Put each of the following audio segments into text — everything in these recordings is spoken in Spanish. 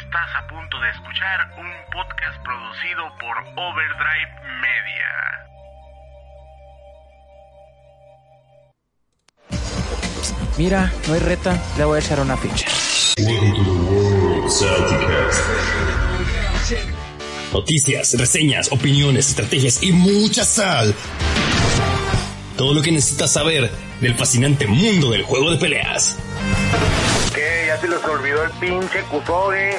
Estás a punto de escuchar un podcast producido por Overdrive Media. Mira, no hay reta, le voy a echar una ficha. Noticias, reseñas, opiniones, estrategias y mucha sal. Todo lo que necesitas saber del fascinante mundo del juego de peleas. ¿Qué? ¿Ya se les olvidó el pinche Kusoge?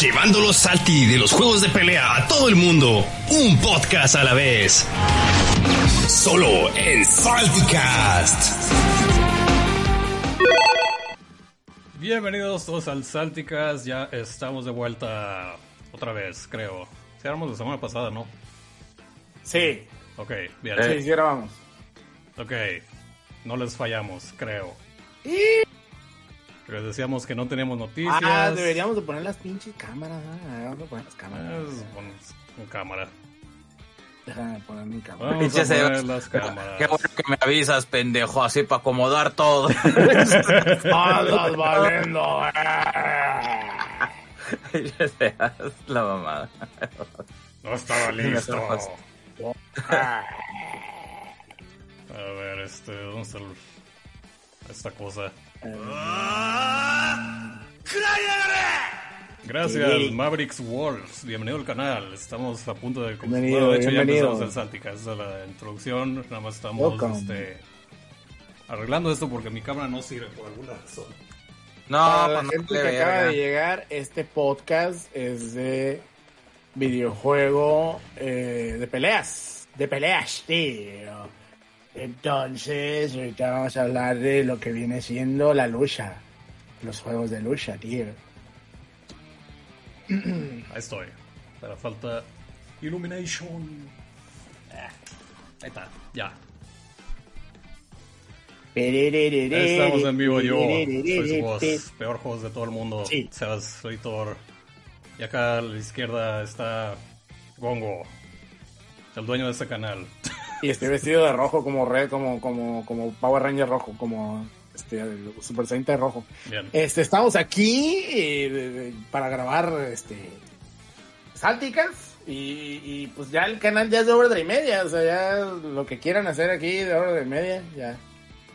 Llevándolo salti de los juegos de pelea a todo el mundo. Un podcast a la vez. Solo en Salticast. Bienvenidos todos al Salticas, ya estamos de vuelta otra vez, creo. Si éramos la semana pasada, ¿no? Sí, Ok, bien. sí, sí, grabamos. Ok, no les fallamos, creo. Les decíamos que no teníamos noticias. Ah, deberíamos de poner las pinches cámaras. Ah, vamos a poner las cámaras. Es, bueno, con cámara. Déjame poner mi cámara. Vamos a Pinche poner las cámaras. Qué bueno que me avisas, pendejo, así para acomodar todo. ¡Andas valiendo! Ya seas la mamada. No estaba listo. A ver, este, ¿dónde está el- esta cosa? Gracias, Sí. Mavericks Wolves. Bienvenido al canal. Estamos a punto de. Bienvenido, bueno, de hecho, bienvenido. ya empezamos el Saltica. Esa es la introducción. Nada más estamos este, arreglando esto porque mi cámara no sirve por alguna razón. No, Para la pues, gente que acaba de llegar, este podcast es de videojuego eh, de peleas. De peleas, tío. Entonces, ahorita vamos a hablar de lo que viene siendo la lucha. Los juegos de lucha, tío. Ahí estoy. Pero falta Illumination. Ah, ahí está, ya. Estamos en vivo yo. Soy su voz. Peor host de todo el mundo. Sí. Sebas, soy Thor. Y acá a la izquierda está Gongo. El dueño de este canal. Y estoy vestido de rojo como red, como, como, como Power Ranger rojo, como este el Super Saiyajin rojo. Bien. Este, estamos aquí eh, de- de- para grabar este Salticas y, y, pues ya el canal ya es de Overdrive Media, o sea, ya lo que quieran hacer aquí de Overdrive Media, ya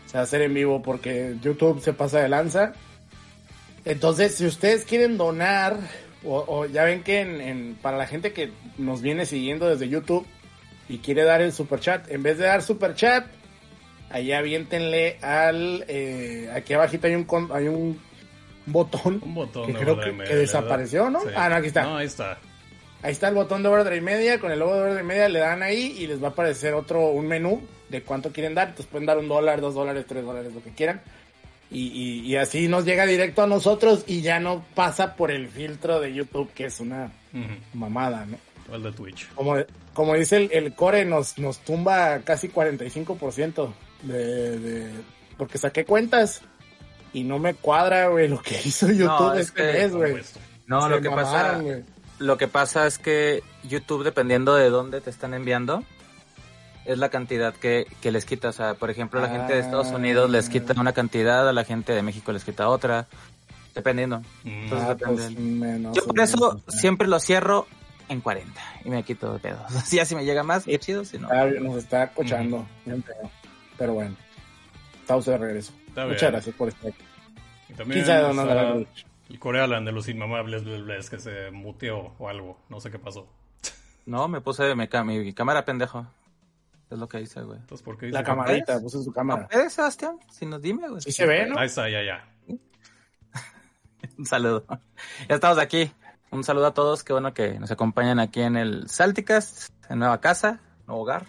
se va a hacer en vivo porque YouTube se pasa de lanza. Entonces, si ustedes quieren donar, o, o ya ven que en, en- para la gente que nos viene siguiendo desde YouTube y quiere dar el super chat, en vez de dar super chat, ahí aviéntenle al eh, aquí abajito hay un con- hay un botón Un botón que de creo que, desapareció, ¿no? Sí. Ah, no, aquí está. No, ahí está. Ahí está el botón de Overdrive Media, con el logo de Overdrive Media le dan ahí y les va a aparecer otro, un menú de cuánto quieren dar, entonces pueden dar un dólar, dos dólares, tres dólares, lo que quieran. Y, y- y así nos llega directo a nosotros y ya no pasa por el filtro de YouTube, que es una mamada, ¿no? O el de Twitch. Como, como dice el, el core, nos, nos tumba casi 45% de, de... Porque saqué cuentas y no me cuadra, güey, lo que hizo YouTube es este que- mes, güey. No, Se lo que pasa, lo que pasa es que YouTube, dependiendo de dónde te están enviando, es la cantidad que, que les quita. O sea, por ejemplo, la gente de Estados Ah. Unidos les quita una cantidad, a la gente de México les quita otra, dependiendo. Mm, Entonces, Ah, depende. pues, menos, Yo por eso menos. siempre lo cierro en 40 y me quito de pedos. Así así me llega más, qué chido, si no. Ah, nos está cochando. Pero bueno, estamos de regreso. Está Muchas bien. gracias por estar aquí. Y también ¿Quién sabe dónde está andará el- el Corealan de los inmamables bles, bles, que se muteó o algo. No sé qué pasó. No, me puse mi, cámara pendejo. Es lo que hice, güey. Entonces, ¿por qué dice La camarita, puse su cámara. ¿Eh, Sebastián? Si nos dime, güey. Sí se ve, ¿no? Ahí está, ya, ya. Un saludo. Ya estamos aquí. Un saludo a todos. Qué bueno que nos acompañan aquí en el Salticast, en nueva casa, nuevo hogar,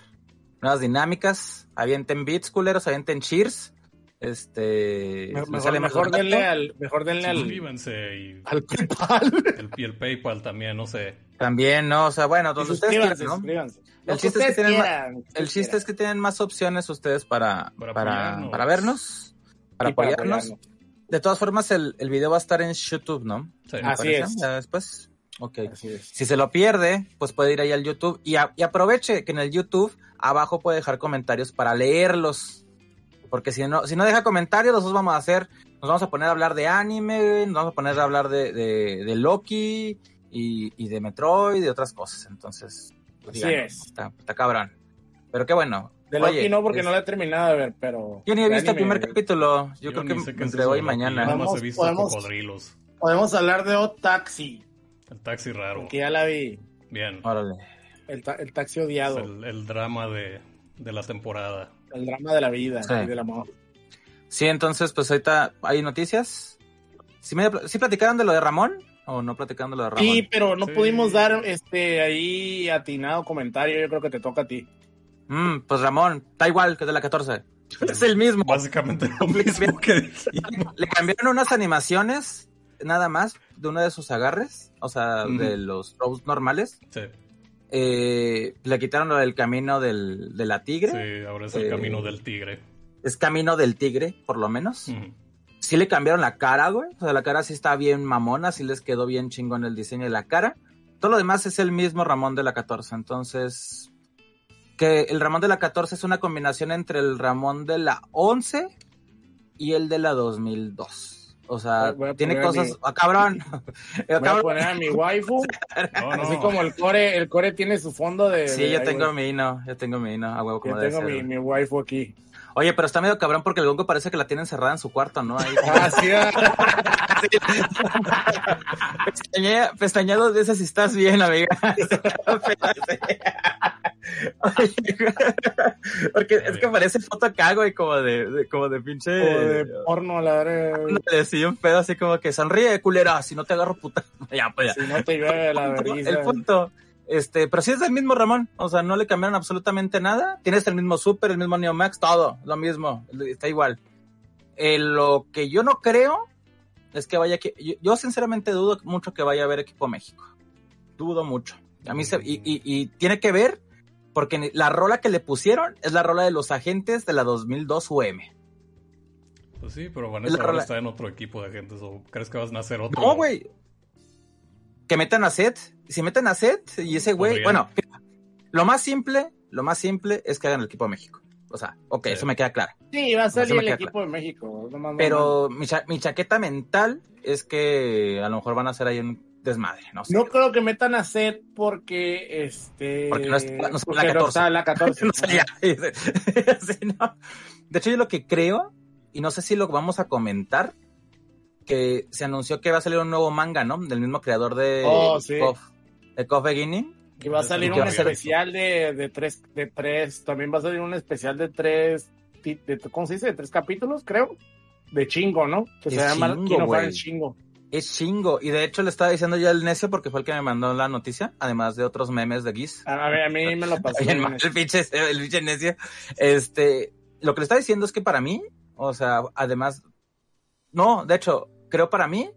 nuevas dinámicas. Avienten beats, culeros, avienten cheers. Este. Me- Mejor, sale más mejor barato. denle al, mejor denle al, Suscríbanse y al PayPal. el, y el PayPal también, no sé. También, ¿no? O sea, bueno, donde ustedes quieran, ¿no? El chiste es que tienen quieran, que El chiste es que tienen más opciones ustedes para, Para para, apoyarnos. para vernos, para para apoyarnos. De todas formas, el, el video va a estar en YouTube, ¿no? Sí. Así parece, es. Ya después. Ok. Así es. Si se lo pierde, pues puede ir ahí al YouTube y, a- y aproveche que en el YouTube abajo puede dejar comentarios para leerlos. Porque si no, si no deja comentarios, nosotros vamos a hacer, nos vamos a poner a hablar de anime, nos vamos a poner a hablar de, de, de Loki y, y de Metroid y de otras cosas. Entonces, pues, Así es. Está, está cabrón. Pero qué bueno. De Oye, Loki no, porque es- no la he terminado de ver, pero... Yo ni he visto el primer capítulo. Yo, creo que entre hoy y mañana. Nomás he Podemos- visto podemos- cocodrilos. Podemos hablar de Hot Taxi, El taxi raro. porque ya la vi. Bien. Órale. El, ta- el taxi Es odiado. el, el drama de, de la temporada. El drama de la vida Sí. y del amor. Sí, entonces, pues ahorita hay noticias. ¿Sí, me, ¿sí platicaron de lo de Ramón? ¿O no platicaron de lo de Ramón? Sí, pero no Sí. pudimos dar este ahí atinado comentario. Yo creo que te toca a ti. Mm, pues Ramón, está igual que de la 14. Es el mismo. Básicamente lo mismo que dijimos. Le cambiaron unas animaciones, nada más, de uno de sus agarres, o sea, de los throws normales. Sí, Eh, le quitaron lo del camino del, de la tigre. sí, ahora es el Eh, camino del tigre. Es camino del tigre, por lo menos. Sí le cambiaron la cara, güey. O sea, la cara sí está bien mamona, sí les quedó bien chingón el diseño de la cara. Todo lo demás es el mismo Ramón de la 14. Entonces, que el Ramón de la 14 es una combinación entre el Ramón de la 11 y el de la 2002. O sea, tiene cosas... mi- ¡Ah, cabrón! Voy a poner a mi waifu. No, no. Así como el core, el core tiene su fondo de. Sí, de- yo tengo mi hino, yo tengo mi hino, a huevo como Yo tengo mi, mi waifu aquí. Oye, pero está medio cabrón porque el gongo parece que la tiene encerrada en su cuarto, ¿no? Ahí, Ah, sí, ah. Pestañea, pestañea dos veces si estás bien, amiga. Oye, Porque es que parece foto acá, güey, como de, de- como de pinche. Como de porno, la verdad. Ándale, sí, un pedo así como que sonríe, culera, si no te agarro puta. ya, pues ya. Si no te llueve la vergüenza. El punto. Este, pero sí es el mismo Ramón, o sea, no le cambiaron absolutamente nada. Tienes el mismo Super, el mismo Neo Max, todo, lo mismo, está igual. Eh, lo que yo no creo es que vaya que yo, yo sinceramente dudo mucho que vaya a haber equipo México. Dudo mucho. A mí se, y, y- y tiene que ver porque la rola que le pusieron es la rola de los agentes de la 2002 UM. Pues sí, pero Es Vanessa la ahora rola- está en otro equipo de agentes. ¿O crees que vas a nacer otro? No, güey. Que metan a Seth. Si meten a Seth y ese güey. Bueno, lo más simple, lo más simple es que hagan el equipo de México. O sea, ok, Sí. eso me queda claro. Sí, va a salir el equipo de México. no más, Pero mi, cha- mi chaqueta mental es que a lo mejor van a hacer ahí un desmadre, no sé. No creo que metan a Seth porque este. Porque no está- no porque la 14. está la 14. No sé, ya. Sí, no. De hecho, yo lo que creo, y no sé si lo vamos a comentar, que se anunció que va a salir un nuevo manga, ¿no? Del mismo creador de Oh, sí. KOF, de KOF Beginning. Y va a salir ¿Qué un especial de, de tres, de tres, también va a salir un especial de tres, de, ¿cómo se dice? De tres capítulos, creo. De chingo, ¿no? Que se llama chingo, Kino. Fire Chingo. Es chingo. Y de hecho le estaba diciendo ya el necio porque fue el que me mandó la noticia, además de otros memes de Giz. A, a ver, a mí me lo pasó. Bien mal, el pinche, el pinche necio. Este, lo que le está diciendo es que para mí, o sea, además, no, de hecho, creo para mí,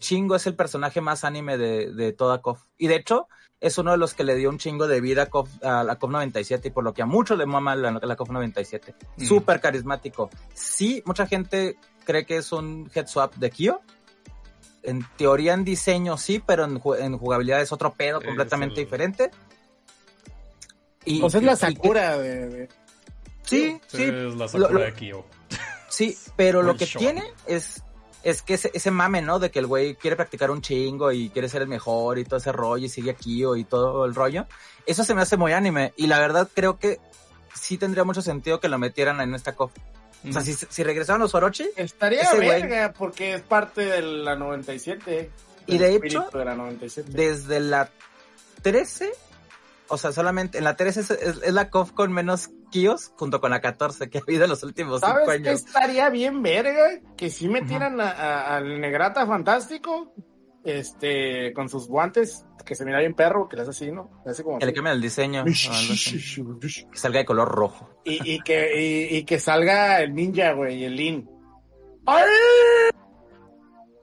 Chingo es el personaje más anime de, de toda KOF. Y de hecho, es uno de los que le dio un chingo de vida a, KOF, a la KOF 97 y por lo que a muchos le mama la, la KOF 97. Mm. Súper carismático. Sí, mucha gente cree que es un head swap de Kyo. En teoría, en diseño sí, pero en, en jugabilidad es otro pedo completamente el- diferente. Y, Pues es la Sakura de, de- Sí, sí, Es la Sakura Lo- lo- de Kyo. sí, pero lo que tiene es, es que ese, ese mame, ¿no? De que el güey quiere practicar un chingo y quiere ser el mejor y todo ese rollo y sigue aquí y todo el rollo. Eso se me hace muy anime y la verdad creo que sí tendría mucho sentido que lo metieran en esta COF. O sea, si, si regresaron los Orochi Estaría güey. verga, porque es parte de la 97. Y de espíritu hecho, de la 97. desde la 13, o sea, solamente en la 13 es, es- es la COF con menos Kios junto con la 14 que ha habido en los últimos cinco ¿Sabes qué años. estaría bien verga? Que si metieran a- a- al Negrata Fantástico este, con sus guantes, que se mira bien perro, que le hace así, ¿no? Le hace como Que le así. cambien el diseño. Que salga de color rojo. Y, y que, y, y que salga el ninja, güey, y el Lin. ¡Ay!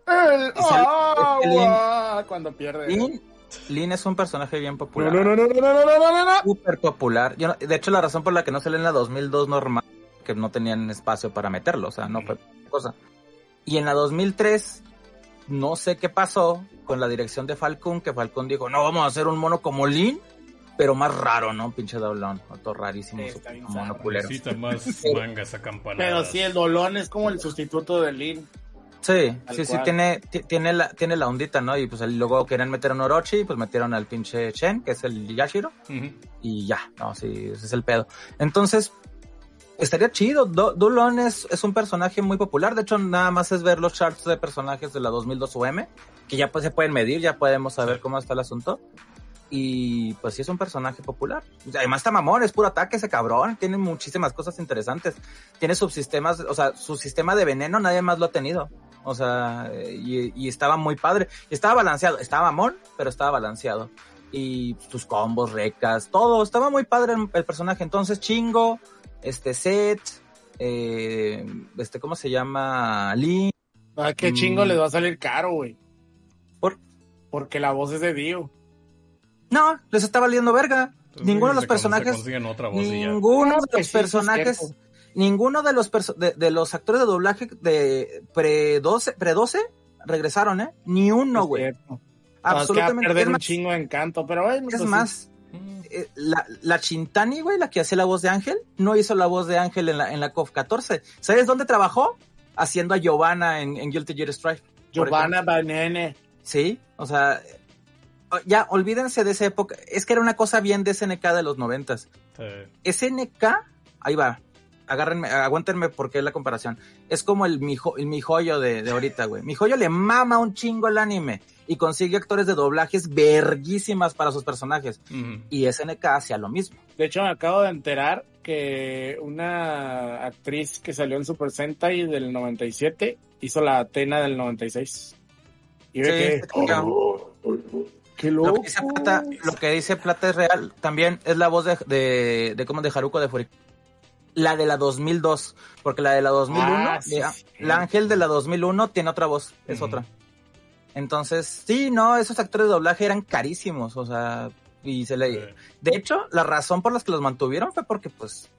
El agua, cuando pierde. Lin, Lin es un personaje bien popular. No, no, no, no, no, no, no, Súper popular. Yo de hecho, la razón por la que no sale en la 2002 normal, que no tenían espacio para meterlo, o sea, no fue cosa. Y en la 2003, no sé qué pasó con la dirección de Falcon, que Falcon dijo, no, vamos a hacer un mono como Lin, pero más raro, ¿no? Pinche doblón, otro rarísimo, mono culero. Necesita más mangas acampanadas. Pero sí, el dolón es como el sustituto de Lin. Sí, Tal sí, sí, tiene, ti- tiene, la, tiene la ondita, ¿no? Y pues luego querían meter a un Orochi, pues metieron al pinche Chen, que es el Yashiro. Y ya, no, sí, ese es el pedo. Entonces, estaría chido. Do Dulon es, es un personaje muy popular. De hecho, nada más es ver los charts de personajes de la 2002 UM, que ya pues se pueden medir, ya podemos saber cómo está el asunto. Y pues sí es un personaje popular. Además está mamón, es puro ataque ese cabrón. Tiene muchísimas cosas interesantes. Tiene subsistemas, o sea, su sistema de veneno nadie más lo ha tenido. O sea, y, y estaba muy padre. Estaba balanceado. Estaba mamón, pero estaba balanceado. Y tus combos, recas, todo. Estaba muy padre el, el personaje. Entonces, chingo, este set, eh, este, ¿cómo se llama? Lee. Ah, qué Mm. chingo les va a salir caro, güey. ¿Por? Porque la voz es de Dio. No, les está valiendo verga. Entonces, Ninguno de los con- se personajes. otra voz. Ninguno de Pues los personajes. Ninguno de los de, de los actores de doblaje de pre 12, pre 12 regresaron, ¿eh? Ni uno, güey. Absolutamente. perder un más, chingo de encanto, pero bueno, es pues sí. más, eh, la, la Chintani, güey, la que hacía la voz de Ángel, no hizo la voz de Ángel en la, en la COF 14. ¿Sabes dónde trabajó? Haciendo a Giovanna en, en Guilty Gear Strive. por Giovanna Banene. Sí, o sea, ya olvídense de esa época. Es que era una cosa bien de SNK de los noventas. Sí. SNK, ahí va. Agárrenme, aguántenme porque es la comparación. Es como el mijo, el mijoyo de, de ahorita, güey. Mijoyo le mama un chingo el anime y consigue actores de doblajes verguísimas para sus personajes. Ujú. Y SNK hacía lo mismo. De hecho, me acabo de enterar que una actriz que salió en Super Sentai del 97 hizo la Atena del 96. Y ve Sí, que... Oh, ¡Qué Lo loco! que, dice Plata, lo que dice Plata es real. También es la voz de, de, de, como de Haruko de Furiko. La de la 2002. Porque la de la 2001, Ah, sí, sí. la Ángel de la 2001 tiene otra voz. Es otra. Entonces, sí, no, esos actores de doblaje eran carísimos. O sea, y se le. De hecho, la razón por la que los mantuvieron fue porque, pues,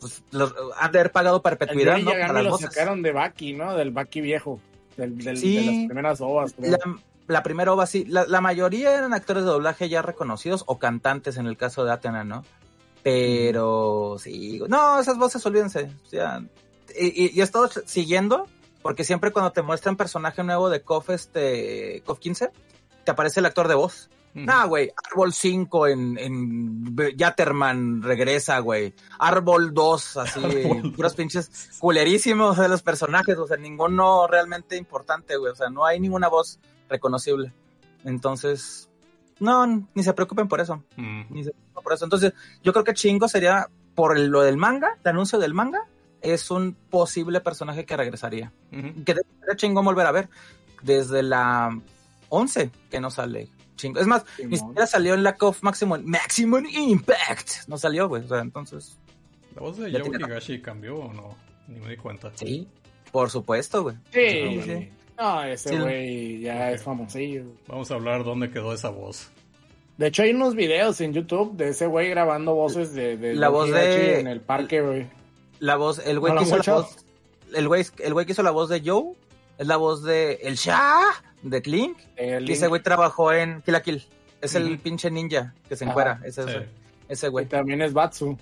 pues los han de haber pagado perpetuidad, ¿no? Para las lo sacaron de Baki, ¿no? Del Baki viejo. Del, del- Sí. De las primeras ovas. creo. La, la primera ova, sí. La, la mayoría eran actores de doblaje ya reconocidos o cantantes en el caso de Athena, ¿no? Pero sí. No, esas voces, olvídense. O sea, y, y, y he estado siguiendo, porque siempre cuando te muestran personaje nuevo de KOF, este, KOF 15, te aparece el actor de voz. Nah, güey, Árbol 5 en, en Yatterman regresa, güey. Árbol 2, así, Árbol puros pinches culerísimos de los personajes, o sea, ninguno realmente importante, güey. O sea, no hay ninguna voz reconocible. Entonces, no, ni se preocupen por eso. Mm. Ni se preocupen por eso. Entonces, yo creo que chingo sería, por el- lo del manga, el anuncio del manga, es un posible personaje que regresaría. Que sería chingón volver a ver. Desde la 11 que no sale. Chingo. Es más, ni siquiera salió en la COF Maximum, Maximum Impact. No salió, güey. O sea, entonces, ¿La voz de Higashi cambió o no? Ni me di cuenta. sí, por supuesto, güey. Sí, Sí, sí. No, ese Sí. güey ya es famosillo. Vamos a hablar dónde quedó esa voz. De hecho, hay unos videos en YouTube de ese güey grabando voces de, de La voz de- en el parque, güey. La voz, el güey ¿No que hizo la voz, el güey, el güey que hizo la voz de Joe, es la voz de El Shah, de Clink. El Y ese güey trabajó en Kill la Kill. Es el pinche ninja que se encuera. Ese, Sí. ese, ese Y güey. también es Batsu.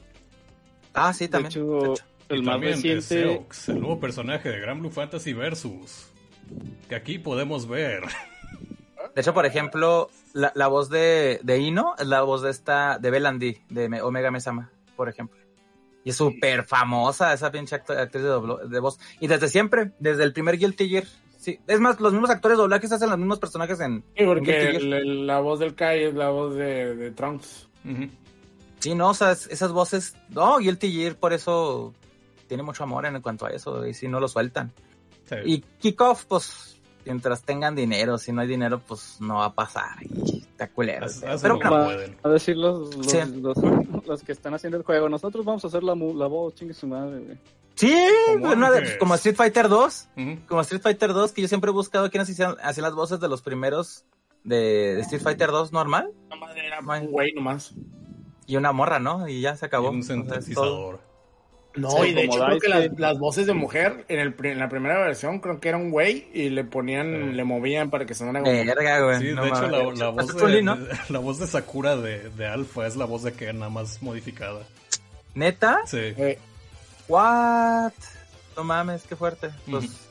Ah, sí, De también. hecho, de hecho. el y más también reciente. es Seox, el nuevo personaje de Gran Blue Fantasy Versus. Que aquí podemos ver. De hecho, por ejemplo, la, la voz de, de Ino es la voz de esta, de Belandi, de Me- Omega Mesama, por ejemplo. Y es súper famosa esa pinche actriz de, doblo- de voz. Y desde siempre, desde el primer Guilty Gear. Sí, es más, los mismos actores de doblajes hacen los mismos personajes en... Sí, porque Guilty Gear. el- el- la voz del Kai es la voz de, de Trunks. Ujú. Sí, no, o sea, es- esas voces... No, Guilty Gear por eso tiene mucho amor en cuanto a eso, y si no lo sueltan. Sí. Y Kickoff, pues, mientras tengan dinero, si no hay dinero, pues no va a pasar. Y está culero. Haz- Pero Va pueden. a decir los, los, Sí. los, los que están haciendo el juego. Nosotros vamos a hacer la, mu- la voz, chingue su madre, güey. sí, Como una de- como Street Fighter 2. Ujú. Como Street Fighter 2, que yo siempre he buscado quiénes hacían, hacían las voces de los primeros de, de Street Fighter 2 normal. La madre era un güey nomás. Y una morra, ¿no? Y ya se acabó. Y un sintetizador. No, Sí, y de hecho creo que las, las voces de mujer en, el, pri- en la primera versión creo que era un güey y le ponían, Sí. le movían para que sonara como... Verga, güey. Sí, no de hecho la, voz de, Chun-Li, ¿no? de- la voz de Sakura de, de Alpha es la voz de Ken, nada más modificada. ¿Neta? Sí. Eh, ¿What? No mames, qué fuerte. Pues.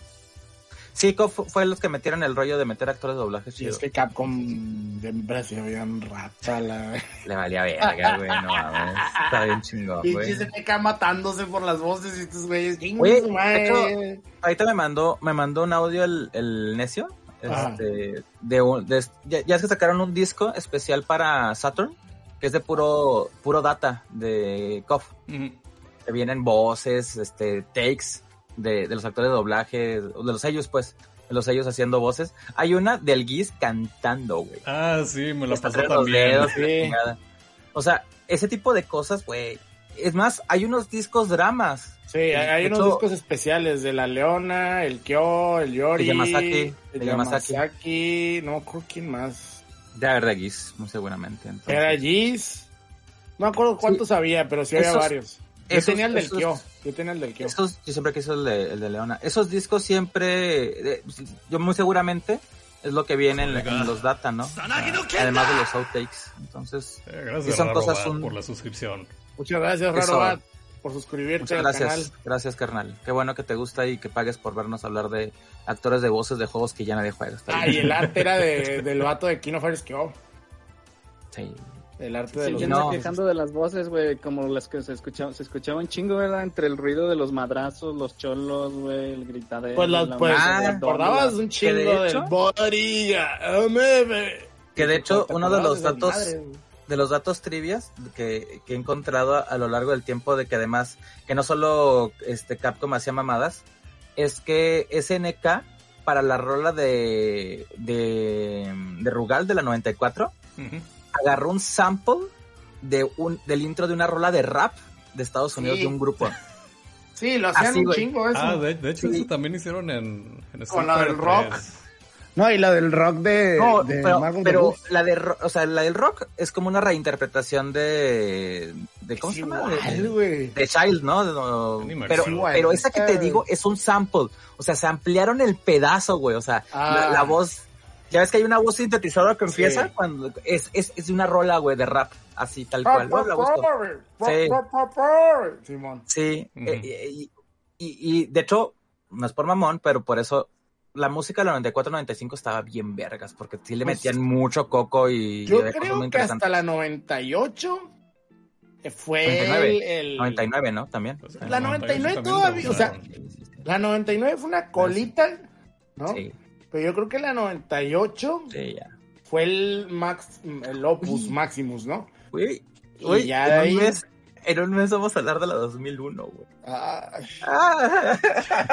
Sí, fue los que metieron el rollo de meter actores de doblaje y chido. es que Capcom siempre se bien rata la... Le valía verga, güey, no mames. Está bien chingón, güey. Pinches SNK matándose por las voces y estos güeyes. ¡chingue Oye, de madre! Ahorita me mandó, me mandó un audio el, el necio. Ajá. Este, de, un- de- ya, ya es que sacaron un disco especial para Saturn, que es de puro, puro data de KOF. Que vienen voces, este, takes de, de los actores de doblaje, de los sellos, pues, de los sellos haciendo voces. Hay una del Giz cantando, güey. Ah, sí, me la pasó también. dedos, Sí. O sea, ese tipo de cosas, güey. Es más, hay unos discos dramas. Sí, hay, unos hecho- discos especiales de la Leona, el Kyo, el Yori, El Yamazaki, el Yamazaki. Yamazaki, no me acuerdo quién más. De haber de Giz, muy seguramente. entonces. Era Giz. No me acuerdo cuántos había, pero sí había Esos- varios. Yo esos- tenía el del esos- Kyo. Yo tenía el del Kyo. Esos, yo siempre quise el de, el de Leona. Esos discos siempre, eh, yo muy seguramente, es lo que viene en, en los data, ¿no? Además de los outtakes. Entonces, Eh, gracias, Y son Raro cosas un- por la suscripción. Muchas gracias. Raro Bat, por suscribirte muchas al gracias. canal. Gracias, carnal. Qué bueno que te gusta y que pagues por vernos hablar de actores de voces de juegos que ya nadie juega. Está Ah, bien. y el arte era de, del vato de Kino Fighters Kyo. Sí. El arte de Sí, los... ya no, quejando de las voces, güey, como las que se escuchaban, se escuchaba un chingo, ¿verdad? Entre el ruido de los madrazos, los cholos, güey, el gritadero. Pues, los, la pues Ah, la acordabas un chingo de del Borilla. Que de hecho, ¿Te uno de los datos, de los datos trivias que, que he encontrado a, a lo largo del tiempo de que además, que no solo este Capcom hacía mamadas, es que SNK para la rola de, de, de Rugal de la 94 Ujú. Agarró un sample de un, del intro de una rola de rap de Estados Unidos Sí. de un grupo. Sí, lo hacían Así, un chingo eso. Ah, de, de hecho, Sí. eso también hicieron en, en Con la del rock. 3. No, y la del rock de, No, de pero, Marvel pero Deluxe. la de ro- o sea, la del rock es como una reinterpretación de, de ¿cómo Es se llama? igual, De- Child, ¿no? De- no, pero, acuerdo. pero esa que te digo es un sample. O sea, se ampliaron el pedazo, güey. O sea, Ah. la, la voz. Ya ves que hay una voz sintetizadora que Sí. empieza cuando es, es, es de una rola, güey, de rap. Así, tal cual. Sí. Simón. Sí. Eh, eh, y, y, y, de hecho, no es por mamón, pero por eso la música del 94-95 estaba bien vergas, porque sí le Pues, metían mucho coco y Yo cosas muy creo que hasta la 98 fue 99, el, el- 99, ¿no? También. Pues, La en 99 también todavía, o sea. La 99 fue una colita, ¿no? Sí, Pero yo creo que la 98 sí, ya. fue el max, el opus maximus, ¿no? Güey, Y ya en, de ahí- un mes, en un mes vamos a hablar de la 2001, güey. Ah, Ah.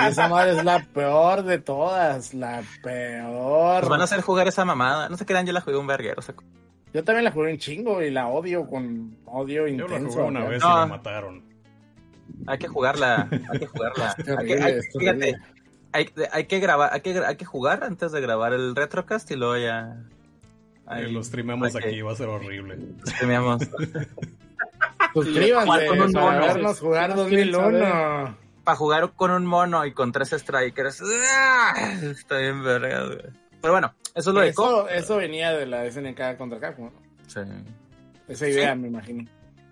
esa madre es la peor de todas, la peor. Nos van a hacer jugar esa mamada. No se crean, yo la jugué un verguero. o sea, Yo también la jugué un chingo y la odio con odio Yo intenso. jugué una vez No. y me mataron. hay que jugarla, hay que jugarla. Hay que- Terrible, hay- es fíjate. Hay, hay que grabar, hay que, hay que jugar antes de grabar el retrocast y luego ya. Eh, ahí lo streamamos aquí, va a ser horrible. streameamos. Suscríbanse Jugar con un para mono. vernos jugar 2001. Para jugar con un mono y con tres strikers. ¡Ah! Está bien verga, güey. Pero bueno, eso es lo de Eso, Co. eso venía de la SNK contra Capcom. ¿no? Sí. Esa idea, me imagino.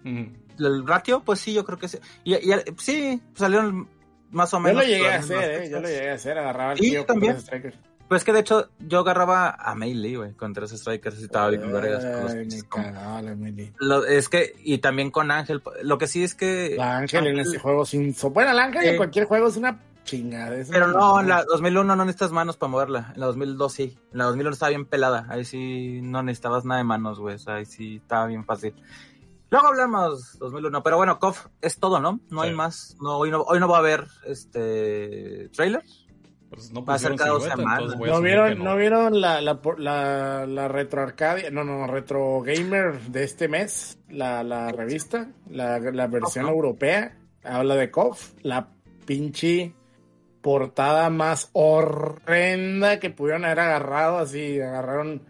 Ujú. El ratio, pues sí, yo creo que sí. Y, y- sí, salieron más o Yo menos. lo llegué a hacer, ¿eh? Yo lo llegué a hacer, agarraba el Sí, tío yo con también. tres strikers. Pues es que de hecho yo agarraba a Melee, güey, con tres strikers y estaba bien vergas. es que, y también con Ángel, lo que sí es que... La Ángel en ese juego sin... so- Bueno, la Ángel en cualquier juego es una chingada. es Pero una- no, en la 2001 no necesitas manos para moverla. En la 2002 sí. En la 2001 estaba bien pelada. Ahí sí no necesitabas nada de manos, güey. O sea, ahí sí estaba bien fácil. Luego hablamos 2001. Pero bueno, KOF es todo, ¿no? No Sí. hay más. No, hoy, no, hoy no va a haber este trailer. Pues no Va a ser pusieron cada dos semanas. ¿No vieron, que no. vieron la, la, la, la retro arcadia, no, no, retro gamer de este mes? La, la revista, la, la versión europea, habla de KOF, la pinche portada más horrenda que pudieron haber agarrado, así, agarraron,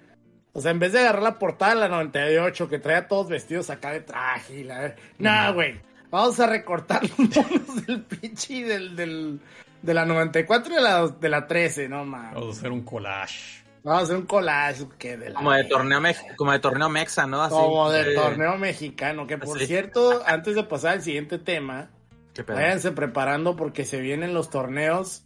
o sea, en vez de agarrar la portada de la 98 que trae a todos vestidos acá de traje y la... No, güey, vamos a recortar los monos del pinche del, del, de la 94 y de la, de la 13, no mames. Vamos a hacer un collage. Vamos a hacer un collage que de la Como de torneo, mex- como de torneo mexa, ¿no? Así, Como del eh, torneo mexicano, que por Así. cierto, antes de pasar al siguiente tema, qué pedo. váyanse preparando porque se vienen los torneos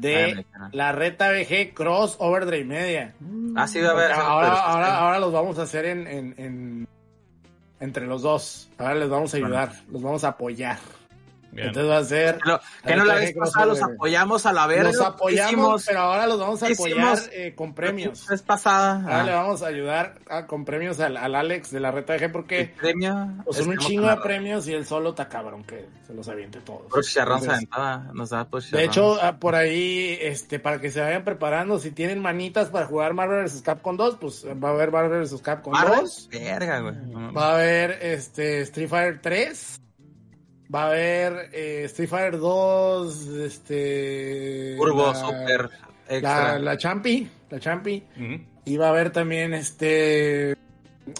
de la Reta VG Cross Overdrive Media. Ah, sí, a. Ahora, pero- ahora, ahora los vamos a hacer en, en- en- entre los dos. Ahora les vamos a ayudar, los vamos a apoyar. Bien. Entonces va a ser. Que no la vez pasada los apoyamos a la verga. Los apoyamos, Hicimos- pero ahora los vamos a hicimos- apoyar eh, con premios. La vez pasada. Ahora le ah, vamos a ayudar a- con premios al, al Alex de la Reta el porque premio. pues, son un chingo de premios y él solo está cabrón que se los aviente todos. Chicharrón nos puro de hecho, ah, por ahí, este, para que se vayan preparando, si tienen manitas para jugar Marvel vs. Capcom 2, pues va a haber Marvel vs. Capcom Marvel, 2, Verga, güey. Va a haber este Street Fighter 3, va a haber eh, Street Fighter 2, este... Turbo, la- super, La, extra. la Champi, la Champi. Y va a haber también este.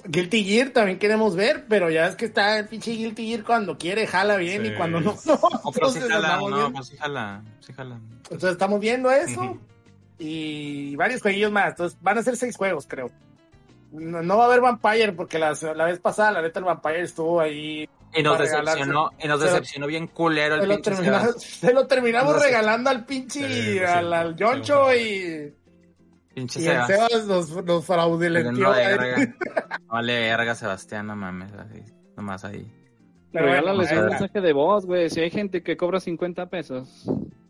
Guilty Gear también queremos ver, pero ya es que está el pinche Guilty Gear cuando quiere, jala bien Sí. y cuando no. no. No, pero sí Entonces, jala, andamos no, viendo. pues sí jala, sí jala. Entonces estamos viendo eso y varios jueguillos más. Entonces van a ser seis juegos, creo. No, no va a haber Vampire porque la, la vez pasada, la neta, el Vampire estuvo ahí. Y nos decepcionó, y nos Se lo- decepcionó bien culero el Se lo, pinche termina- Sebas. se lo terminamos No sé. regalando al pinche, Sí, lo al, al Yoncho siento. y, Pinche y el Sebas. Sebas nos, nos fraudulenteó. No vale verga, Sebastián, no mames. Así, nomás ahí. Pero bueno, Regálales un mensaje de voz, güey. Si hay gente que cobra 50 pesos.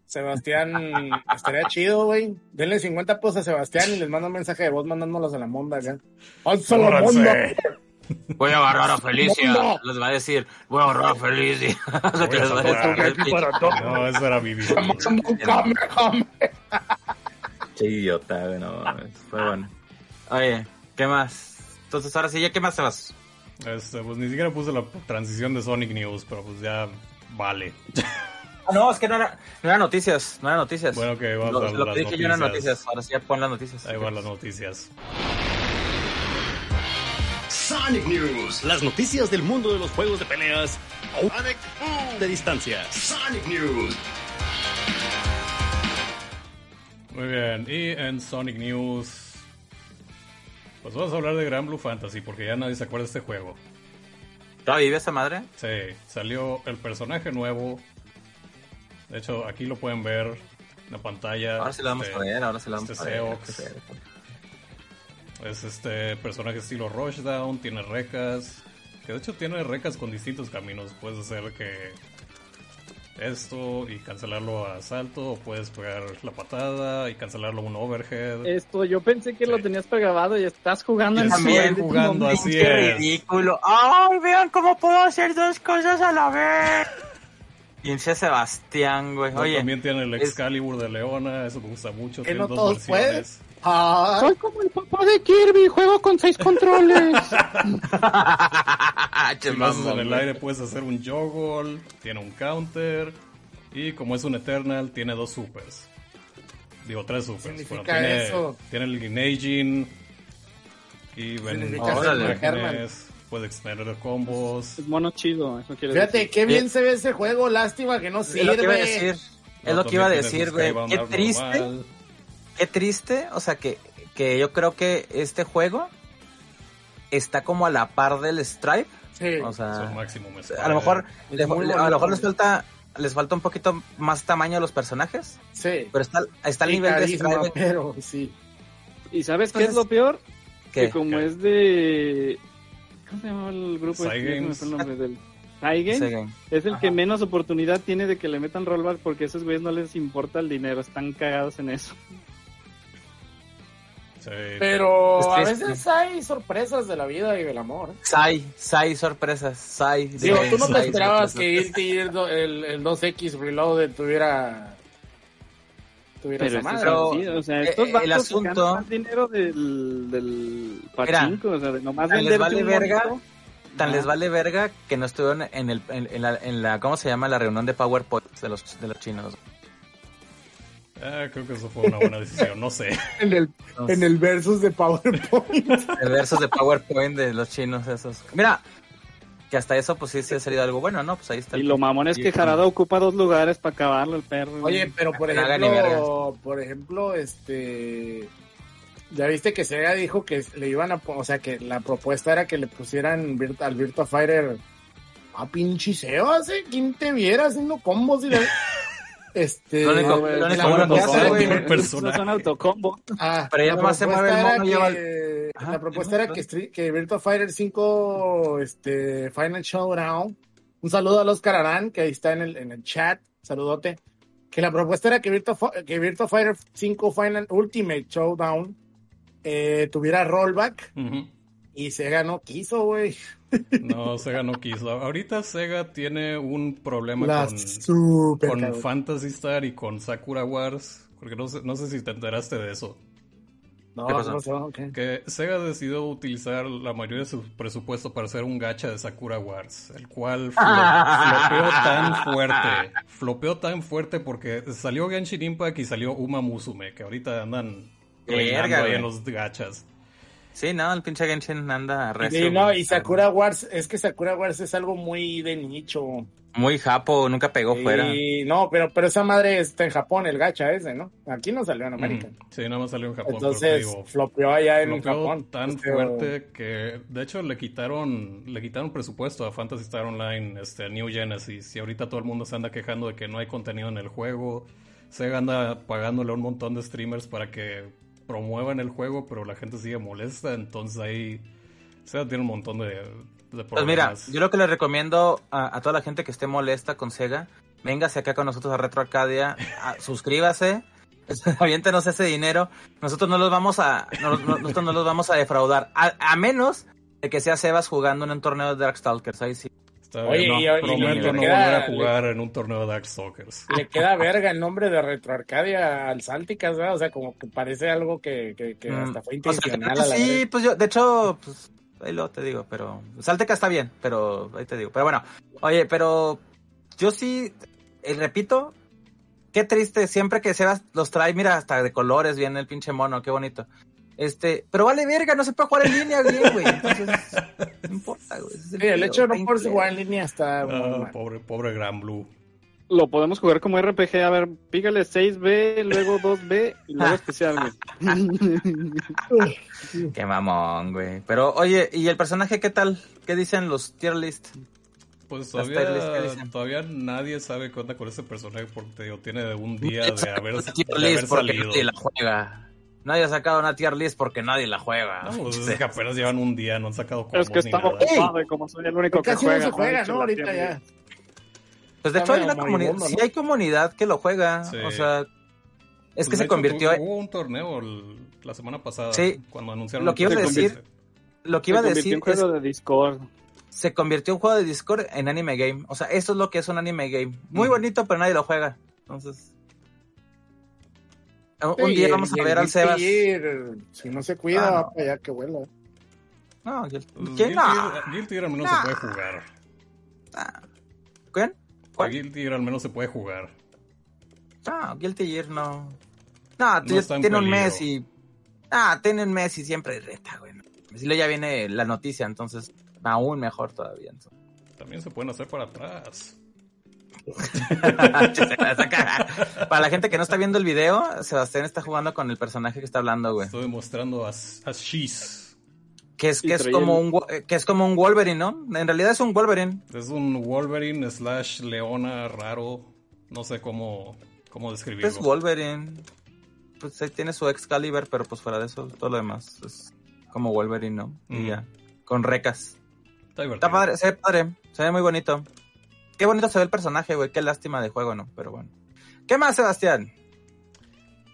Sebastián, estaría chido, güey. Denle 50 pesos a Sebastián y les manda un mensaje de voz mandándolos a la monda acá. ¡Alza la monda! Voy a agarrar a Felicia. No. Les va a decir, voy a agarrar a Felicia. A No, eso era. Un Kamehameha. Qué idiota, no. Fue bueno. Oye, ¿qué más? Entonces, ahora sí, ¿ya qué más te vas? Este, pues ni siquiera puse la transición de Sonic News, pero pues ya vale. Ah, no, es que no era, no era noticias, no era noticias. Bueno, ok, vamos lo, a lo las que dije yo eran noticias. noticias. Ahora sí, ya pon las noticias. Ahí van las noticias. Sonic News. Las noticias del mundo de los juegos de peleas a de distancia. Sonic News. Muy bien, y en Sonic News, pues vamos a hablar de Gran Blue Fantasy, porque ya nadie se acuerda de este juego. ¿Todavía vive esa madre? Sí, salió el personaje nuevo. De hecho, aquí lo pueden ver en la pantalla. Ahora sí la vamos Este, a ver, ahora sí la vamos este a ver. Es este personaje estilo Rushdown, tiene recas. Que de hecho tiene recas con distintos caminos. Puedes hacer que esto y cancelarlo a salto, o puedes pegar la patada y cancelarlo a un overhead. Esto, yo pensé que lo tenías pregrabado y estás jugando en también su- jugando momento. así Qué es. ridículo. ¡Ay, vean cómo puedo hacer dos cosas a la vez! Pinche Sebastián, güey. No, Oye, también tiene el es- Excalibur de Leona, eso me gusta mucho. Que Tiene no dos todos versiones. Soy como el papá de Kirby, juego con seis controles. Si haces en el aire puedes hacer un joggle, tiene un counter y como es un Eternal tiene dos supers. Digo, tres supers. Significa tiene, eso. tiene el Guinaging y ven Significa ser imágenes, puede extender combos. es mono chido, eso quiere fíjate decir. qué bien se ve ese juego. Lástima que no Es lo que iba a decir. sirve. Es lo que iba a decir, güey. Qué triste. normal. Qué triste. O sea, que, que yo creo que este juego está como a la par del Stripe. Sí. O sea, máximo a lo mejor, le- a lo mejor les falta les falta un poquito más tamaño a los personajes, Sí. pero está, está al nivel de Stripe. pero sí. ¿Y sabes qué es lo peor? ¿Qué? Que como ¿Qué? es de... ¿Cómo se llama el grupo? Este? Games. fue el nombre del... Games. Es el que menos oportunidad tiene de que le metan rollback porque a esos güeyes no les importa el dinero, están cagados en eso. Sí. Pero a veces hay sorpresas de la vida y del amor. Sai, Sai sorpresas, Sai. Digo, tú no te esperabas sorpresas. que do- el, el 2X Reloaded tuviera tuviera Pero esa madre. Pero, sí, o sea, eh, estos el asunto- más dinero del, del pachinko, o sea, de nomás les venderte vale verga. Tan les vale verga que no estuvieron en, el, en, en la, en la, ¿cómo se llama? La reunión de PowerPoint de los, de los chinos. Ah, creo que eso fue una buena decisión, no sé. En el, en el versus de PowerPoint. El versus de PowerPoint de los chinos esos. Mira, que hasta eso pues sí se ha salido algo bueno, ¿no? Pues ahí está. Y lo mamón es que Jarada ocupa dos lugares para acabarlo el perro. Oye, pero por ejemplo, por ejemplo, este, ya viste que Sega dijo que le iban a, o sea, que la propuesta era que le pusieran Virt- al Virtua Fighter a pinche SEO, hace quien te viera haciendo combos y la- este, güey, el personaje. Autocombo. Ah, Pero ya nomás se mueve el mono, lleva Ajá, La propuesta era ¿no? que, Street- que Virtua Fighter 5 este, Final Showdown. Un saludo a los Arán, que ahí está en el, en el chat. Saludote. Que la propuesta era que Virtua, que Virtua Fighter 5 Final Ultimate Showdown eh, tuviera rollback. Y Sega no quiso, güey. No, Sega no quiso. Ahorita Sega tiene un problema La con, super con cabrón. Fantasy Star y con Sakura Wars. Porque no sé, no sé si te enteraste de eso. No, ¿Qué pasó? no ok. Que Sega decidió utilizar la mayoría de su presupuesto para hacer un gacha de Sakura Wars, el cual flo- flopeó tan fuerte, flopeó tan fuerte porque salió Genshin Impact y salió Uma Musume, que ahorita andan Verga, ahí en los gachas. Sí, no, el pinche Genshin anda recio. Y, no, y Sakura Wars, es que Sakura Wars es algo muy de nicho. Muy japo, nunca pegó fuera. No, pero, pero esa madre está en Japón, el gacha ese, ¿no? Aquí no salió en América. Ujú. Sí, nada más salió en Japón. Entonces, digo, flopeó allá en flopeó Japón. tan Este, fuerte que de hecho le quitaron le quitaron presupuesto a Fantasy Star Online este a New Genesis y ahorita todo el mundo se anda quejando de que no hay contenido en el juego Sega anda pagándole a un montón de streamers para que promuevan el juego pero la gente sigue molesta entonces ahí Sega tiene un montón de, de Pues mira, problemas yo lo que le recomiendo a, a toda la gente que esté molesta con Sega, véngase acá con nosotros a Retro Arcadia, a- suscríbase, aviéntenos ese dinero, nosotros no los vamos a, no- no- nosotros no los vamos a defraudar, a, a menos de que sea Sebas jugando en un torneo de Darkstalkers, ahí sí. Está Oye, bien, y- no, y- prometo y- no queda- volver a jugar en un torneo de Darkstalkers Le queda verga el nombre de Retroarcadia al Salticas, ¿verdad? O sea, como que parece algo que, que, que Mm, hasta fue o sea, intencional. a la sí, pues yo, de hecho, pues, ahí lo te digo, pero Salteca está bien, pero ahí te digo. Pero bueno, oye, pero yo sí, eh, repito, qué triste, siempre que Sebas los trae, mira, hasta de colores viene el pinche mono, qué bonito. Este, pero vale verga, no se puede jugar en línea bien, güey. Entonces, no importa, güey. el hecho de no está poder increíble. jugar en línea está muy mal. pobre pobre Gran Blue Lo podemos jugar como RPG. A ver, pígale 6B, luego 2B y luego especial, güey. Qué mamón, güey. Pero, oye, ¿y el personaje qué tal? ¿Qué dicen los tier list? Pues Las tier list, ¿qué todavía, todavía nadie sabe qué onda con ese personaje porque te digo, tiene de un día de haber, de haber list porque salido. la juega. Nadie ha sacado una tier list porque nadie la juega. No, pues es que apenas llevan un día, no han sacado es que está nada. ocupado y como soy el único que Casi juega. no se juega, ¿no? Ahorita ya. Pues de hecho hay una comunidad, sí hay comunidad que lo juega. Sí. O sea, es Pues que de se hecho, convirtió, Hubo un torneo el- la semana pasada. Sí. Cuando anunciaron Lo el que iba a decir- lo que iba a Se convirtió decir en juego es, de Discord. se convirtió un juego de Discord en anime game. O sea, eso es lo que es un anime game. Muy bonito, pero nadie lo juega. Entonces, un día vamos a ver al Sebas. Guilty Gear, si no se cuida, Ah, no. va para allá que vuela. No, Pues, ¿quién? Guilty, No. Guilty Gear al menos No. se puede jugar. ¿Quién? ¿Cuál? Guilty Gear al menos se puede jugar. No, Guilty Gear no. No, tiene un mes y. Ah, tiene un mes y siempre reta, güey. Si luego ya viene la noticia, entonces aún mejor todavía. entonces. También se pueden hacer para atrás. Para la gente que no está viendo el video, Sebastián está jugando con el personaje que está hablando, güey. Estoy mostrando a, a Shees. Que es, que es como un que es como un Wolverine, ¿no? En realidad es un Wolverine. Es un Wolverine slash Leona raro. No sé cómo, cómo describirlo. Es Wolverine. Pues ahí tiene su Excalibur, pero pues fuera de eso, todo lo demás es como Wolverine, ¿no? Y ya. Con recas. Está. Está padre, se ve padre, se ve muy bonito. Qué bonito se ve el personaje, güey. Qué lástima de juego, ¿no? Pero bueno. ¿Qué más, Sebastián?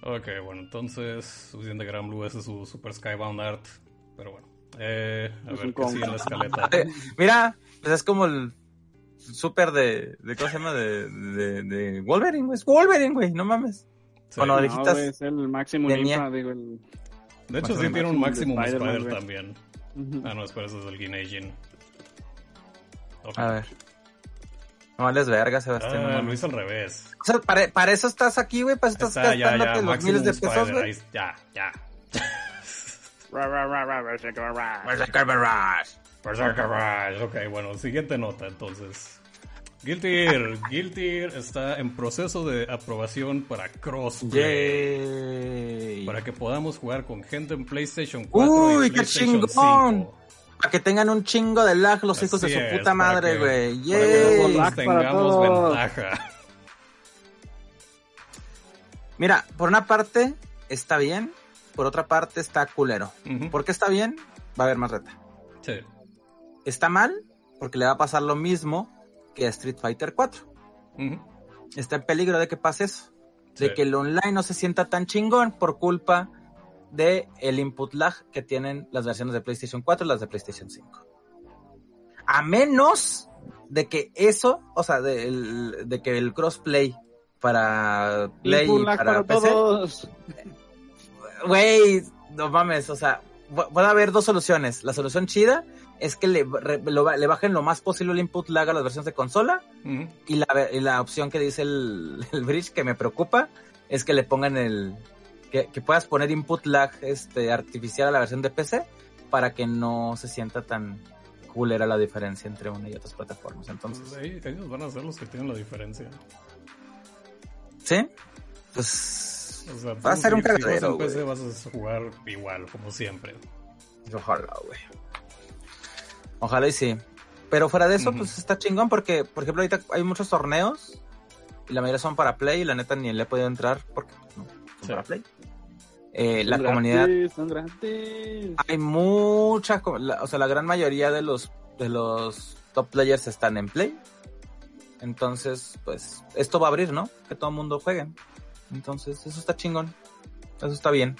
Ok, bueno, entonces, suficiente Gran Blue, ese es su Super Skybound Art. Pero bueno, eh, a Es ver qué sigue en la escaleta. Eh, mira, pues es como el súper de, de. ¿Cómo se llama? De, de, de Wolverine, güey. Es Wolverine, güey. No mames. Sí. Con No, güey, es el máximo de digo, el... De hecho, sí tiene un de Spider, también. Ah, no, espera, ese es el Guinea Ok. A ver. No vales verga, Sebastián. no Ah, lo hice al revés. O sea, para, para eso estás aquí, güey. Para eso estás Está, gastándote ya, los Maximum miles de pesos, güey. Ya, ya. Ok, bueno, siguiente nota entonces. Guilty Gear. Guilty Gear está en proceso de aprobación para crossplay. Yay. Para que podamos jugar con gente en PlayStation 4 Uy, y qué PlayStation chingón. 5. Para que tengan un chingo de lag los hijos de su es, puta madre, güey. Para que tengamos todos. ventaja. Mira, por una parte está bien, por otra parte está culero. Ujú. ¿Por qué está bien? Va a haber más reta. Sí. Está mal porque le va a pasar lo mismo que a Street Fighter 4. Ujú. Está en peligro de que pase eso. De que el online no se sienta tan chingón por culpa de el input lag que tienen las versiones de PlayStation 4 y las de PlayStation 5. A menos de que eso, o sea, de, el- de que el crossplay para Play Input y lag para, para PC, todos. güey, no mames, o sea, pu- puede haber dos soluciones. La solución chida es que le, re- lo ba- le bajen lo más posible el input lag a las versiones de consola y la, y la opción que dice el, el bridge que me preocupa es que le pongan el que, que puedas poner input lag este artificial a la versión de PC para que no se sienta tan culera la diferencia entre una y otras plataformas. Entonces, Pues ahí- ellos van a ser los que tienen la diferencia. ¿sí? Pues O sea, va a ser un si cagadero, PC vas a jugar igual, como siempre. Ojalá, güey. Ojalá y sí. Pero fuera de eso, pues está chingón porque, por ejemplo, ahorita hay muchos torneos y la mayoría son para Play y la neta ni le he podido entrar porque no, son Sí. para Play. Eh, la comunidad gratis, hay mucha, co- la- o sea, la gran mayoría de los de los top players están en Play. Entonces, pues esto va a abrir, ¿no? Que todo el mundo juegue. Entonces, eso está chingón. Eso está bien.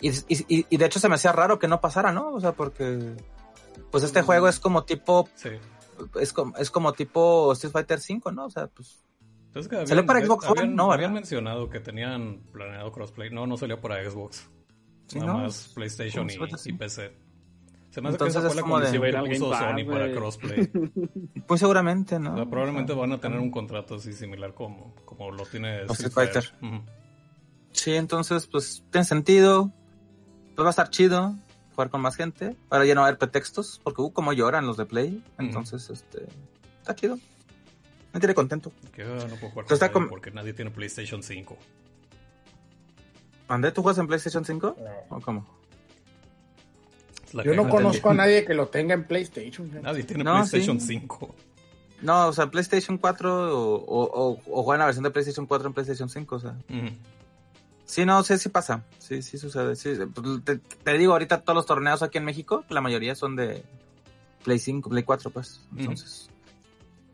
Y, y, y- y de hecho se me hacía raro que no pasara, ¿no? O sea, porque pues este juego es como tipo Sí. es como, es como tipo Street Fighter 5, ¿no? O sea, pues Es que ¿Salió para de- Xbox One? habían, No, ¿verdad? habían mencionado que tenían planeado crossplay. No, no salió para Xbox. Sí, Nada ¿no? más PlayStation y, PC. Se me hace Entonces que esa es fue la como de- condición que puso Pass, Sony para crossplay. muy seguramente, ¿no? O sea, probablemente O sea, van a tener un contrato así similar como, como lo tiene Los Street Street Fighter. Sí, entonces, pues, tiene sentido. Pues va a estar chido jugar con más gente. Ahora ya no va a haber pretextos, porque uh, como lloran los de Play. Entonces, este, está chido. Me tiene contento. Que no puedo jugar Entonces con porque nadie tiene PlayStation 5. ¿Andé, tú juegas en PlayStation 5? ¿O cómo? Yo no conozco a nadie que lo tenga en PlayStation. fíjate. Nadie tiene No, PlayStation sí. 5. No, o sea, PlayStation 4 o, o, o, o juegan la versión de PlayStation 4 en PlayStation 5, o sea. Ujú. Sí, no, sí, sí pasa. Sí, sí sucede. Sí, te, te digo, ahorita todos los torneos aquí en México, la mayoría son de Play 5, Play 4, pues. Entonces,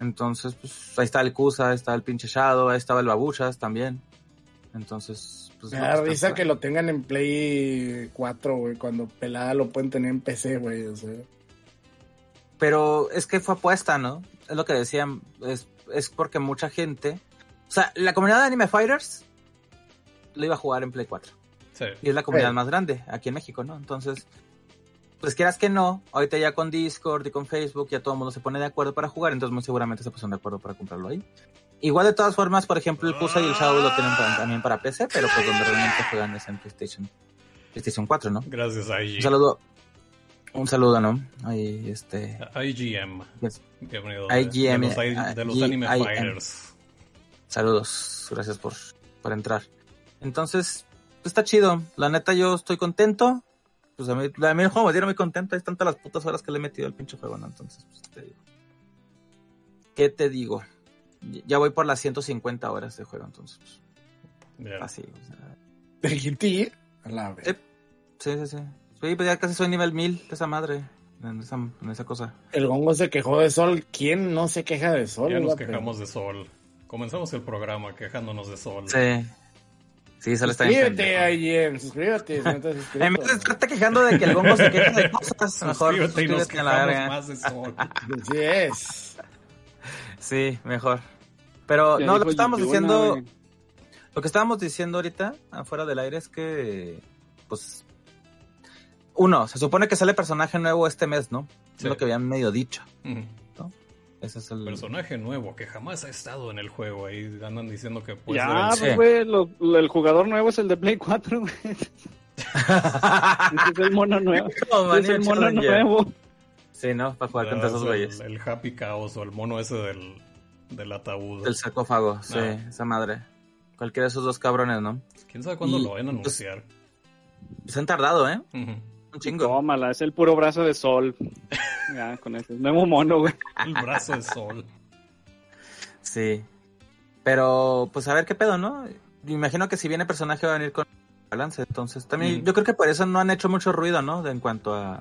entonces pues ahí está el Kusa, ahí está el pinche Shadow, ahí estaba el Babuchas también. Entonces, pues. Me da pues, risa está- que lo tengan en Play 4, güey, cuando pelada lo pueden tener en PC, güey, o sea. Pero es que fue apuesta, ¿no? Es lo que decían. Es, es porque mucha gente. O sea, la comunidad de Anime Fighters lo iba a jugar en Play 4. Sí. Y es la comunidad Sí. más grande aquí en México, ¿no? Entonces, pues quieras que no, ahorita ya con Discord y con Facebook ya todo el mundo se pone de acuerdo para jugar, entonces muy seguramente se pusieron de acuerdo para comprarlo ahí. Igual de todas formas, por ejemplo, el Kusa y el Shadow lo tienen también para PC, pero pues donde realmente juegan es en PlayStation, PlayStation 4, ¿no? Gracias IG. Un saludo, un saludo, ¿no? Ahí, este... IGM. pues, Bienvenido. IGM, De, de los, de los. Anime Fighters. Saludos, gracias por, por entrar. Entonces, pues, está chido. La neta, yo estoy contento. Pues a mí, a mí el juego me tiene muy contento. Hay tantas las putas horas que le he metido al pinche juego, ¿no? Entonces, pues te digo. ¿Qué te digo? Ya voy por las 150 horas de juego, entonces, pues, así. o sea, De Guilty, a la vez. Sí. sí, sí, sí. Sí, pues ya casi soy nivel 1000 de esa madre. En esa, en esa cosa. El gongo se quejó de Sol. ¿Quién no se queja de Sol? Ya nos quejamos de Sol. Comenzamos el programa quejándonos de Sol. Sí. Sí, solo está bien Suscríbete. IGM, suscríbete. si no te has suscrito. En vez de estarte quejando de que el gongo se queja de cosas, mejor Suscríbete y nos suscríbete a la verga. más de Sol. Así es. Sí, mejor. Pero Ya no, lo que estábamos diciendo. Lo que estábamos diciendo ahorita, afuera del aire, es que, pues, uno, se supone que sale personaje nuevo este mes, ¿no? Es lo que habían medio dicho. Ujú. Ese es el Personaje nuevo que jamás ha estado en el juego. Ahí andan diciendo que puede ya, ser Sí. pues, güey, lo- lo- el jugador nuevo es el de Play 4, güey. Es el mono nuevo. Ese es el mono Challenger. nuevo. Sí, ¿no? Para el, jugar contra esos el- güeyes. el Happy Chaos o el mono ese del, del ataúd. Del sarcófago, sí, Ah. esa madre. Cualquiera de esos dos cabrones, ¿no? ¿Quién sabe cuándo Y- lo van a anunciar? Se han tardado, ¿eh? Ujú. Un chingo. Tómala, es el puro brazo de sol. Ya, con ese nuevo mono, güey. El brazo de sol. Sí. Pero, pues a ver qué pedo, ¿no? Me imagino que si viene personaje va a venir con balance. Entonces, también, yo creo que por eso no han hecho mucho ruido, ¿no? De, en cuanto a,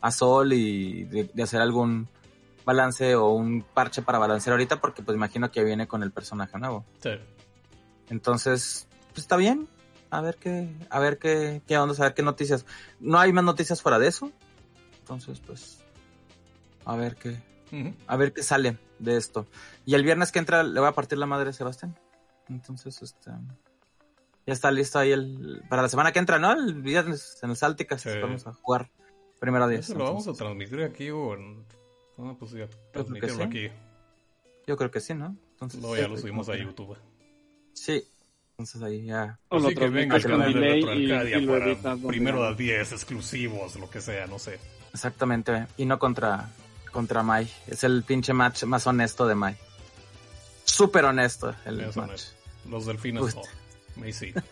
a Sol y de, de hacer algún balance o un parche para balancear ahorita, porque pues imagino que viene con el personaje nuevo. Sí. Entonces, pues está bien. A ver qué, a ver qué, qué onda, a ver qué noticias. No hay más noticias fuera de eso. Entonces, pues, a ver qué, a ver qué sale de esto. Y el viernes que entra le voy a partir la madre a Sebastián. Entonces, este, ya está listo ahí el, para la semana que entra, ¿no? El viernes en el Salticas Sí. vamos a jugar primero día. ¿Eso lo vamos a transmitir aquí o en.? Ah, pues ya, transmitirlo sí. aquí. Yo creo que sí, ¿no? Entonces, Luego ya lo subimos a YouTube. Sí. Entonces ahí ya. O lo Así que venga al transmites con y, Arcadia y para primero a 10 exclusivos, lo que sea, no sé. Exactamente. Y no contra, contra Mai. Es el pinche match más honesto de Mai. Súper honesto el match. Los delfines Pues- no. Sí.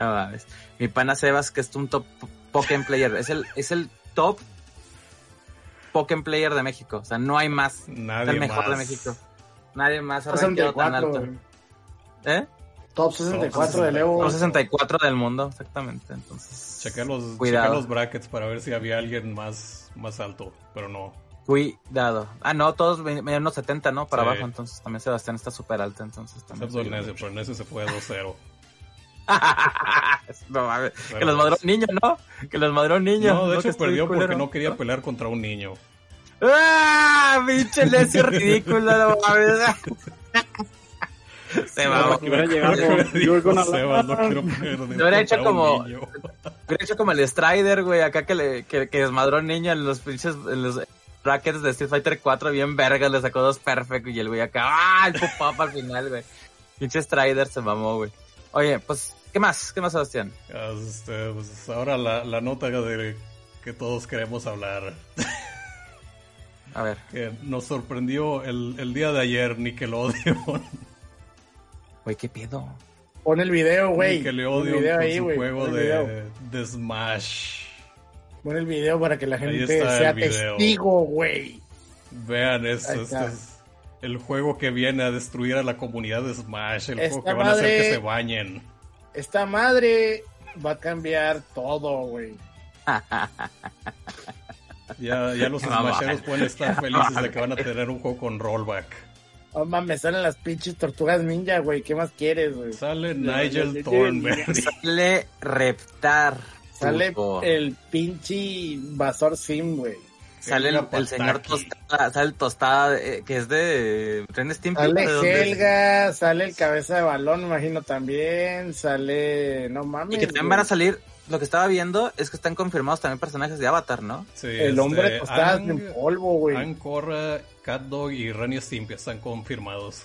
No mames. Mi pana Sebas, que es un top Pokémon player. Es el, es el top Pokémon player de México. O sea, no hay más. Es Nadie el mejor más. de México. Nadie más ha rankeado tan 64, alto. güey. ¿Eh? Top 64 de Top Evo. 64 del mundo, exactamente. Entonces, Chequé los, Cuidado. chequé los brackets para ver si había alguien más, más alto, pero no. cuidado. Ah, no, todos unos 70, ¿no? Para Sí. abajo. Entonces también Sebastián está súper alto. Entonces también. Excepto el Necio, pero el Necio se fue 2-0. no mames. Que los madró un niño, ¿no? Que los madró un niño. No, de Que hecho perdió porque no quería pelear contra un niño. ¡Ah! ¡Pinche necio ridículo! No mames. Se va. que hubiera hecho como- niño. Hubiera hecho como el Strider, güey, acá que, le, que, que desmadró un niño en los pinches, en los brackets de Street Fighter 4, bien verga, le sacó dos perfect y el güey acá, ¡ah! El pop-up al final, güey. Pinche Strider se mamó, güey. Oye, pues, ¿qué más? ¿Qué más, Sebastián? Este, pues ahora la, la nota de que todos queremos hablar. A ver. Que nos sorprendió el, el día de ayer Nickelodeon. Güey, ¿qué pedo? Pon el video, güey. El Nickelodeon video con ahí, su juego el de, de Smash. Pon el video para que la gente el sea testigo, güey. Vean esto, Ahí este es el juego que viene a destruir a la comunidad de Smash, el Esta juego que van a hacer que se bañen. Esta madre va a cambiar todo, güey. Ya, ya los. Smasheros pueden estar felices de que van a tener un juego con rollback. Oh, mames, salen las pinches tortugas ninja, güey. ¿Qué más quieres, güey? Sale Nigel Thornberry. Sale Reptar. Sale puto. el pinche Basor Sim, güey. Sale el, señor. Tostada, sale el Tostada, eh, que es de Ren Stimpy. ¿de Sale? Helga, sale el cabeza de balón, me imagino también. Sale. No mames. Y que también güey. van a salir, lo que estaba viendo es que están confirmados también personajes de Avatar, ¿no? Sí, El este, hombre Ang- en polvo, güey. Ang Korra, Cat Dog y Ren Stimpy están confirmados.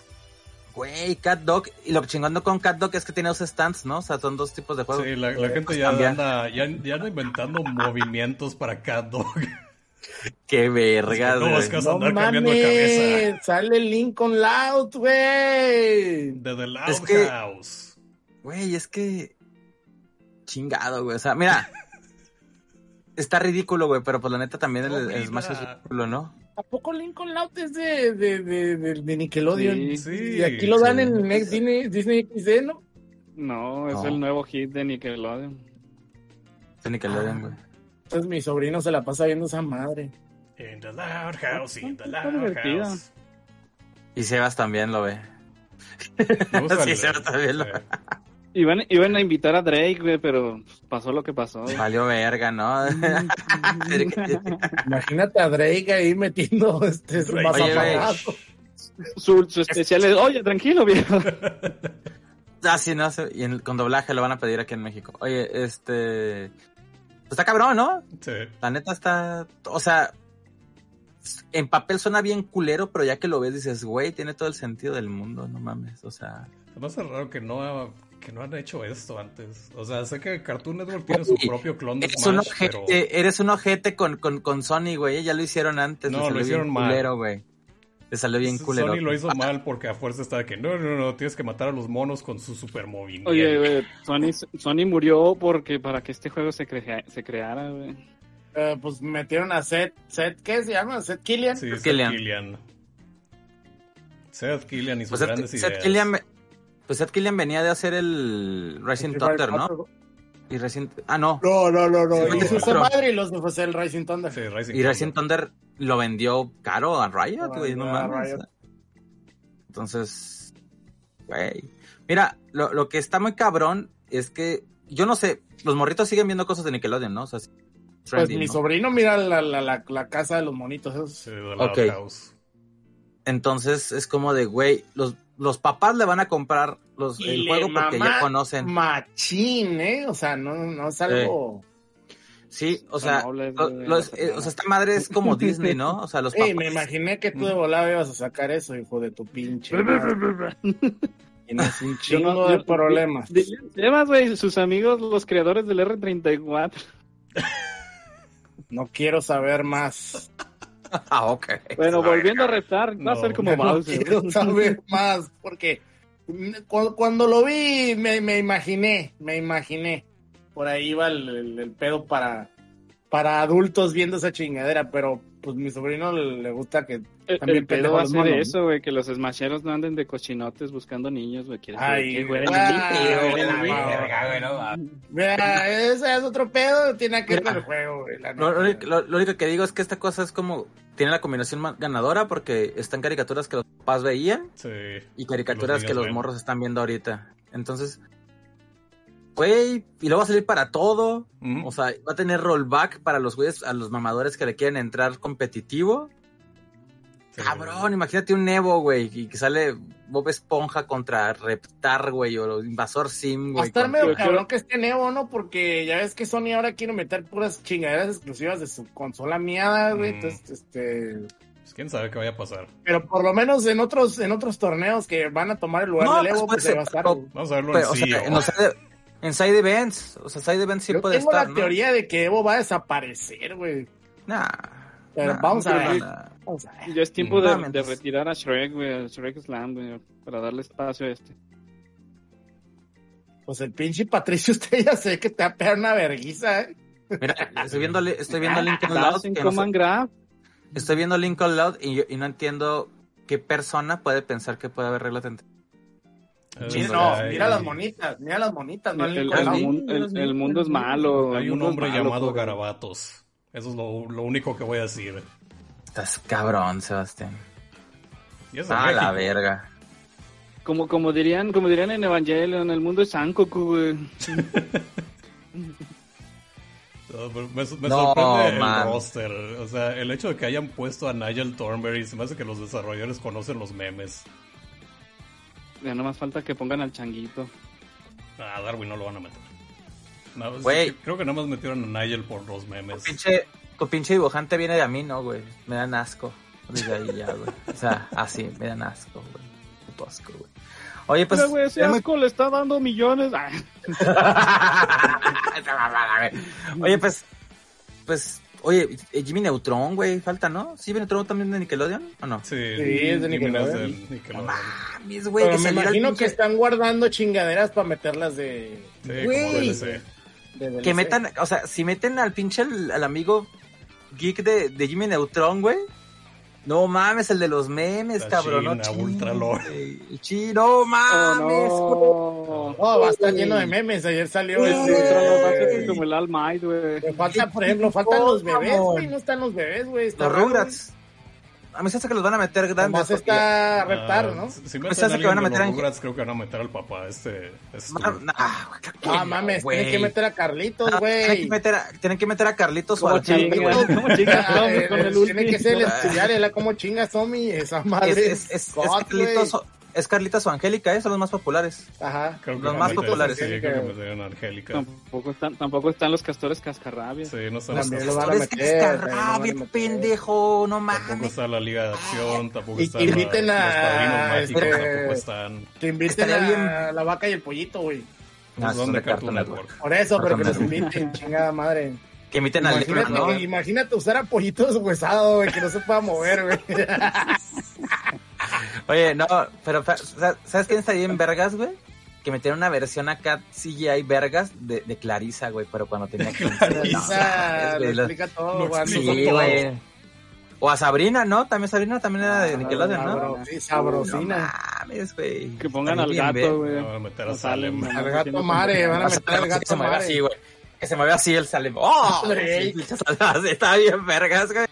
Güey, Cat Dog, y lo chingando con Cat Dog es que tiene dos stands, ¿no? O sea, son dos tipos de juegos. Sí, la, la Eh, gente pues ya anda, ya, ya anda inventando movimientos para Cat Dog. Qué vergas, No, güey. es que vas a No andar cambiando de cabeza. mames, sale Lincoln Loud, güey. De The Loud Es que- House. Güey, es que. Chingado, güey. O sea, mira. Está ridículo, güey, pero pues la neta también el, el Smash es Horrible. ridículo, ¿no? ¿A poco Lincoln Loud es de, de, de, de- de Nickelodeon? Sí, Sí. y aquí lo dan sí. en Next Disney, Disney XD, ¿no? No, es No. el nuevo hit de Nickelodeon. De Nickelodeon, güey. Entonces mi sobrino se la pasa viendo esa madre. In the Loud House, in the Loud. House. Y Sebas también lo ve. Me gusta Sí, el- se va también lo- sí. Iban, iban a invitar a Drake, güey, pero pasó lo que pasó. güey. Valió verga, ¿no? Imagínate a Drake ahí metiendo este apagado. Su, su especial es, oye, tranquilo, viejo. Ah, sí, no sé. Y en- con doblaje lo van a pedir aquí en México. Oye, este. Pues está cabrón, ¿no? Sí. La neta está. O sea. En papel suena bien culero, pero ya que lo ves dices, güey, tiene todo el sentido del mundo, no mames. O sea. Se me hace raro que no, que no han hecho esto antes. O sea, sé que Cartoon Network tiene su propio clon de Eres un ojete, pero... eres un ojete con, con, con Sony, güey. Ya lo hicieron antes. No, lo salió hicieron bien mal. culero, güey. Le salió bien culero. Sony lo hizo mal porque a fuerza estaba que no, no, no, tienes que matar a los monos con su super movimiento. Oye, güey, Sony, Sony murió porque para que este juego se, crea- se creara, güey. Eh, pues metieron a Seth, Seth, ¿qué se llama? Seth Killian. Sí, Seth Killian. Killian. Seth Killian y sus Pues Seth, grandes Seth ideas. Killian, ve- pues Seth Killian venía de hacer el Rising Thunder, ¿no? Y Rising, ah, no. No, no, no, no. Hizo esa madre y los de José el Rising Thunder. Sí, Rising Y Rising Thunder. Thunder lo vendió caro a Riot, güey, no mames. Riot. Entonces, güey. Mira, lo, lo que está muy cabrón es que, yo no sé, los morritos siguen viendo cosas de Nickelodeon, ¿no? O sea, sí, Pues mi ¿no? sobrino mira la, la, la, la casa de los monitos esos. Sí, de la Ok. House. Entonces es como de, güey, los, los papás le van a comprar los, Y el le juego porque ya conocen. Machín, ¿eh? O sea, no, no es algo... Sí, o sea, lo- los- eh, o sea, esta madre es como Disney, ¿no? O sea, los Ey, papás. me imaginé que tú de volada ibas a sacar eso, hijo de tu pinche. Tienes un chingo no- de yo- problemas. Además, güey, sus amigos, los creadores del R34. No quiero saber más. Ah, ok. Bueno, volviendo a retar, va a No. ser como No Bowser. quiero saber más, porque cu- cuando, lo vi me, me imaginé, me imaginé. Por ahí va el, el- el pedo para, para adultos viendo esa chingadera, pero pues mi sobrino le, le gusta que... El, También el pedo pendejo va a ser monos, ¿no? eso, güey, que los smasheros no anden de cochinotes buscando niños, güey. Ay, güey. Mira, ese es otro pedo, tiene que ver el juego, güey. Lo, lo lo- lo único que digo es que esta cosa es como. Tiene la combinación más ganadora porque están caricaturas que los papás veían Sí. y caricaturas Los que los morros están viendo ahorita. Entonces. Güey, y luego va a salir para todo. O sea, va a tener rollback para los güeyes, a los mamadores que le quieren entrar competitivo. Sí. Cabrón, imagínate un Evo, güey, y que sale Bob Esponja contra Reptar, güey, o Invasor Sim, Va a güey. estar medio cabrón que esté Neo, ¿no? Porque ya ves que Sony ahora quiere meter puras chingaderas exclusivas de su consola miada, güey. Mm. Entonces, este. Pues quién sabe qué vaya a pasar. Pero por lo menos en otros, en otros torneos que van a tomar el lugar No, del Evo, pues, pues ahí va a estar. pero- güey. Vamos a verlo Pero, en o sea, CEO. en, los side, en side events, o sea, side events sí Yo puede tengo estar, la ¿no? teoría de que Evo va a desaparecer, güey. Nah, Pero nah, vamos a ver. nah. Vamos a ver. Ya es tiempo de, retirar a Shrek, güey, a Shrek Slam, güey, para darle espacio a este. Pues el pinche Patricio, usted ya sé que te va a pegar una verguiza, ¿eh? Mira, estoy viendo, estoy viendo Lincoln Loud, no sé- Command Grab. estoy viendo Lincoln Loud y, yo- y no entiendo qué persona puede pensar que puede haber reglas entre Mira, no, hay- mira las monitas, mira las monitas, no El, el- el el- el mundo es malo. Hay el un hombre malo, llamado por- Garabatos. Eso es lo, lo único que voy a decir. Estás cabrón, Sebastián. Eso Ah, la verga. Como, como dirían, como dirían en Evangelion, el mundo es Sankoku, güey. Me, me No, sorprende el man. roster. O sea, el hecho de que hayan puesto a Nigel Thornberry se me hace que los desarrolladores conocen los memes. Ya no más falta que pongan al changuito. A Darwin no lo van a meter. No, Güey. creo que nada más metieron a Nigel por los Tu memes. pinche, tu pinche dibujante viene de a mí, ¿no, güey? Me dan asco. Desde ahí ya, güey. O sea, así, me dan asco, güey. Puto asco, güey. Oye, pues. Mira, güey, ese es muy- asco le está dando millones. Ah. Oye, pues, pues, oye, eh, Jimmy Neutron, güey, falta, ¿no? ¿Sí, Jimmy Neutron también de Nickelodeon o no? Sí, es de no Nickelodeon. de Nickelodeon. Mames, güey, Pero que me imagino que están guardando chingaderas para meterlas de, Sí, Güey. como DLC. de DLC. Que metan, o sea, si meten al pinche al, al amigo geek de, de Jimmy Neutron, güey. No mames, el de los memes, La cabrón. no China, Ultra chingues, El chino, mames, güey. oh, Oh, va a estar lleno de memes. Ayer salió no. Ultra ser como el All Might, güey. Falta, por ejemplo, faltan los bebés, güey. No están los bebés, güey. Los Rugrats. A mí se hace que los van a meter grandes. Porque- está a reptar, Ah, ¿no? Si meten hace a que van a meter los a- Rugrats, creo que van a meter al papá. Este. este que Ah, no, mames, güey. tienen que meter a Carlitos, No, tienen, güey. que meter a, tienen que meter a Carlitos o ¿Cómo al Charlie, chingas? güey. ¿Cómo chingas, Ah, Tommy, eh, con el Tiene que ser el estudiar, como chinga Tommy, esa madre. Es, es, es, es Carlitos, es Carlitos o Angélica, ¿eh? son los más populares. Ajá. Creo que Los más populares. Sí, creo que Angélica. Tampoco están, tampoco están los castores cascarrabias. Sí, no están los lo van a Es que meter, está también lo van a rabia, meter. pendejo, no Tampoco mames. está la Liga de Acción, tampoco está que la- inviten a- los Padrinos Mágicos, este- tampoco están. Que inviten a bien. la vaca y el pollito, güey. No, Pues son son de Cartoon Network. Por eso, pero que Network. inviten, chingada madre. Que imiten al Imagínate, ¿no? imagínate usar a pollito deshuesado, güey, que no se pueda mover, güey. Oye, no, pero ¿sabes quién estaría en Vergas, güey? Que metieron una versión acá CGI Vergas de, de Clarisa, güey, pero cuando tenía 15 Clarisa no, lo explica todo, güey. Sí, güey. O a Sabrina, ¿no? También Sabrina también era de Nickelodeon, ¿no? Sí, sabrosina. No mames, güey. Que pongan al gato, güey. Van a meter a Salem. Al no gato mare, van a meter al que gato se mueve mare. así, güey. Que se mueve así el Salem. ¡Oh! Está bien vergas, güey.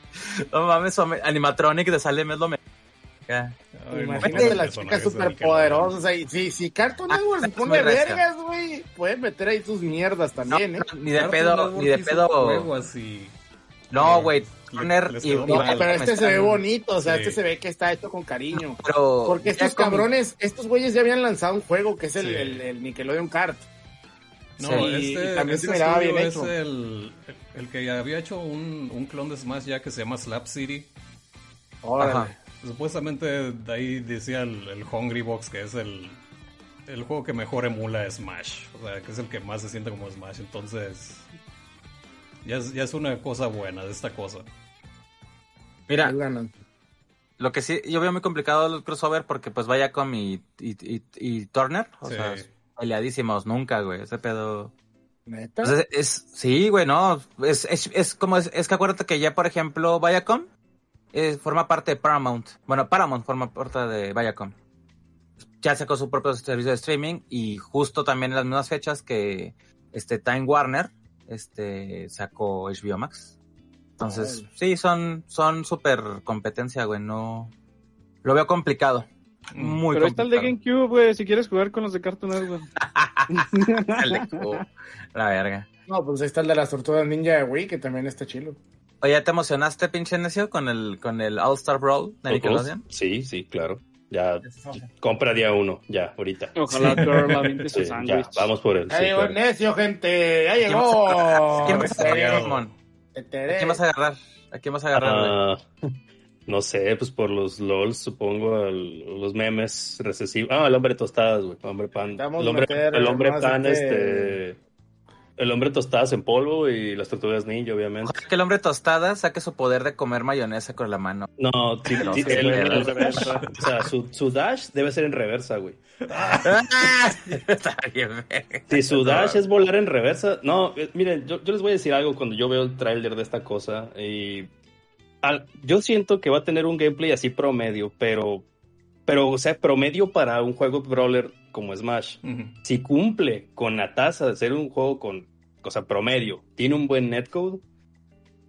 No mames, animatronic de Salem es lo mejor. Ay, Imagínate no, las chicas de superpoderosas. ahí. Si, si Cartoon Ah, Network se pone vergas, güey, pueden meter ahí sus mierdas No, también, ¿eh? ni de Cartoon pedo, Network ni de pedo. y- No, güey. Y, y No, pero este se ve bonito, o sea, Sí. este se ve que está hecho con cariño. Pero Porque estos con- cabrones, estos güeyes ya habían lanzado un juego que es el, Sí. el, el Nickelodeon Kart. No, Sí, y este, también este se miraba bien hecho. es el, el que había hecho un, un clon de Smash ya que se llama Slap City. Órale. Ajá. Supuestamente de ahí decía el, el Hungry Box que es el, el juego que mejor emula Smash. O sea, que es el que más se siente como Smash. Entonces, ya es, ya es una cosa buena de esta cosa. Mira, lo que sí, yo veo muy complicado el crossover porque pues Viacom y, y, y, y Turner, o Sí. sea, peleadísimos, nunca, güey, ese pedo. ¿Neta? Pues es, es- sí, güey, no, es, es, es como, es, es que acuérdate que ya, por ejemplo, Viacom eh, forma parte de Paramount. Bueno, Paramount forma parte de Viacom. Ya sacó su propio servicio de streaming y justo también en las mismas fechas que este Time Warner este sacó HBO Max. Entonces, sí, son son súper competencia, güey, no lo veo complicado. Mm. Muy Pero ahí está el de complicado. GameCube, güey, si quieres jugar con los de Cartoon Network. Oh, la verga. No, pues ahí está el de las tortugas ninja de Wii, que también está chilo. Oye, ¿ya ¿te emocionaste, pinche necio, con el, con el All Star Brawl de Nickelodeon? Sí, sí, claro. Ya, compra día uno, ya, ahorita. Ojalá Girl aviente Sí, su ya, sándwich. vamos por él. Ya sí, llegó claro. el necio, gente. Ya ¿A quién vas a llegó. quién vas a Te agarrar, Ramón? te ¿A teré. quién vas a agarrar? ¿A quién vas a agarrar, güey? Ah, no sé, pues por los LOLs, supongo, el- los memes recesivos. Ah, el hombre tostadas, güey. Hombre pan. El hombre, el hombre pan, de- este. El hombre tostadas en polvo y las tortugas ninja, obviamente. Que el hombre tostada saque su poder de comer mayonesa con la mano. No, sí, Pero sí, sí, el- el reversa. O sea, su, su dash debe ser en reversa, güey. Está bien. Si su dash es volar en reversa. No, eh, miren, yo, yo les voy a decir algo cuando yo veo el tráiler de esta cosa. Y al- yo siento que va a tener un gameplay así promedio, pero, pero, o sea, promedio para un juego brawler como Smash. Si cumple con la tasa de ser un juego con, o sea, promedio, tiene un buen netcode,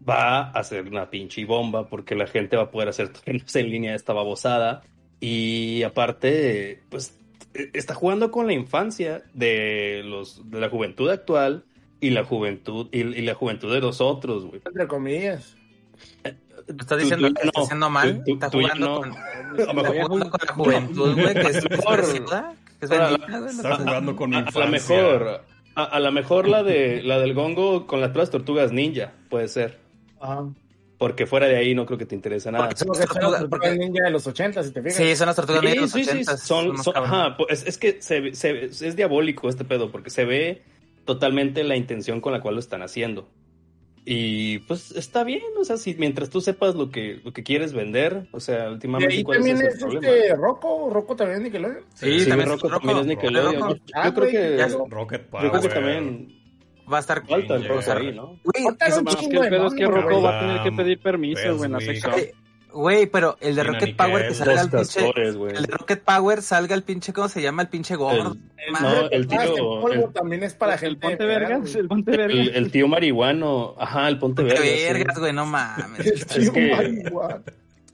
va a ser una pinche bomba porque la gente va a poder hacer torneos en línea de esta babosada. Y aparte, pues eh, está jugando con la infancia de los de la juventud actual y la juventud y, y la juventud de los otros, güey. Entre comillas. ¿Estás diciendo Tú- que tú está no. haciendo mal? Tú- ¿Está jugando, no. con, A está jugando con la juventud, güey? Que es, mejor- es que es la- bendita, Está no- jugando con mi A, a infancia. lo mejor, a, a lo mejor la de la del gongo con las puras tortugas ninja, puede ser. Ajá. Porque fuera de ahí no creo que te interese nada. Porque son las tortugas- porque- ninja de los 80, si te fijas. Sí, son las tortugas ninja de los Sí, sí, sí, 80. son, son- ajá, pues, es, es que se, ve- se ve- es diabólico este pedo, porque se ve totalmente la intención con la cual lo están haciendo. Y pues está bien, o sea, si mientras tú sepas lo que, lo que quieres vender, o sea, Y últimamente ahí cuál también es es este Rocco, Rocco también Nickelodeon. Sí, Sí, también Rocco Rocco. también es Nickelodeon. Rocco. Yo, Ah, yo creo que, yo Rocket creo que Power. también Va a estar... falta el. Rocco ahí, ¿no? Falta eso- un Más que el pedo es que Rocco va a tener que pedir permiso, güey, en la Wesley. sección. Güey, pero el de Rocket Power que salga el pinche... castores. El de Rocket Power salga el pinche, ¿cómo se llama? El pinche gordo. El, Man, No, el Ah, tío- polvo el- también es para el gente. ponte vergas, el ponte El, vergas. el tío marihuano, ajá, el ponte vergas. vergas, güey, no mames. El tío que- marihuana.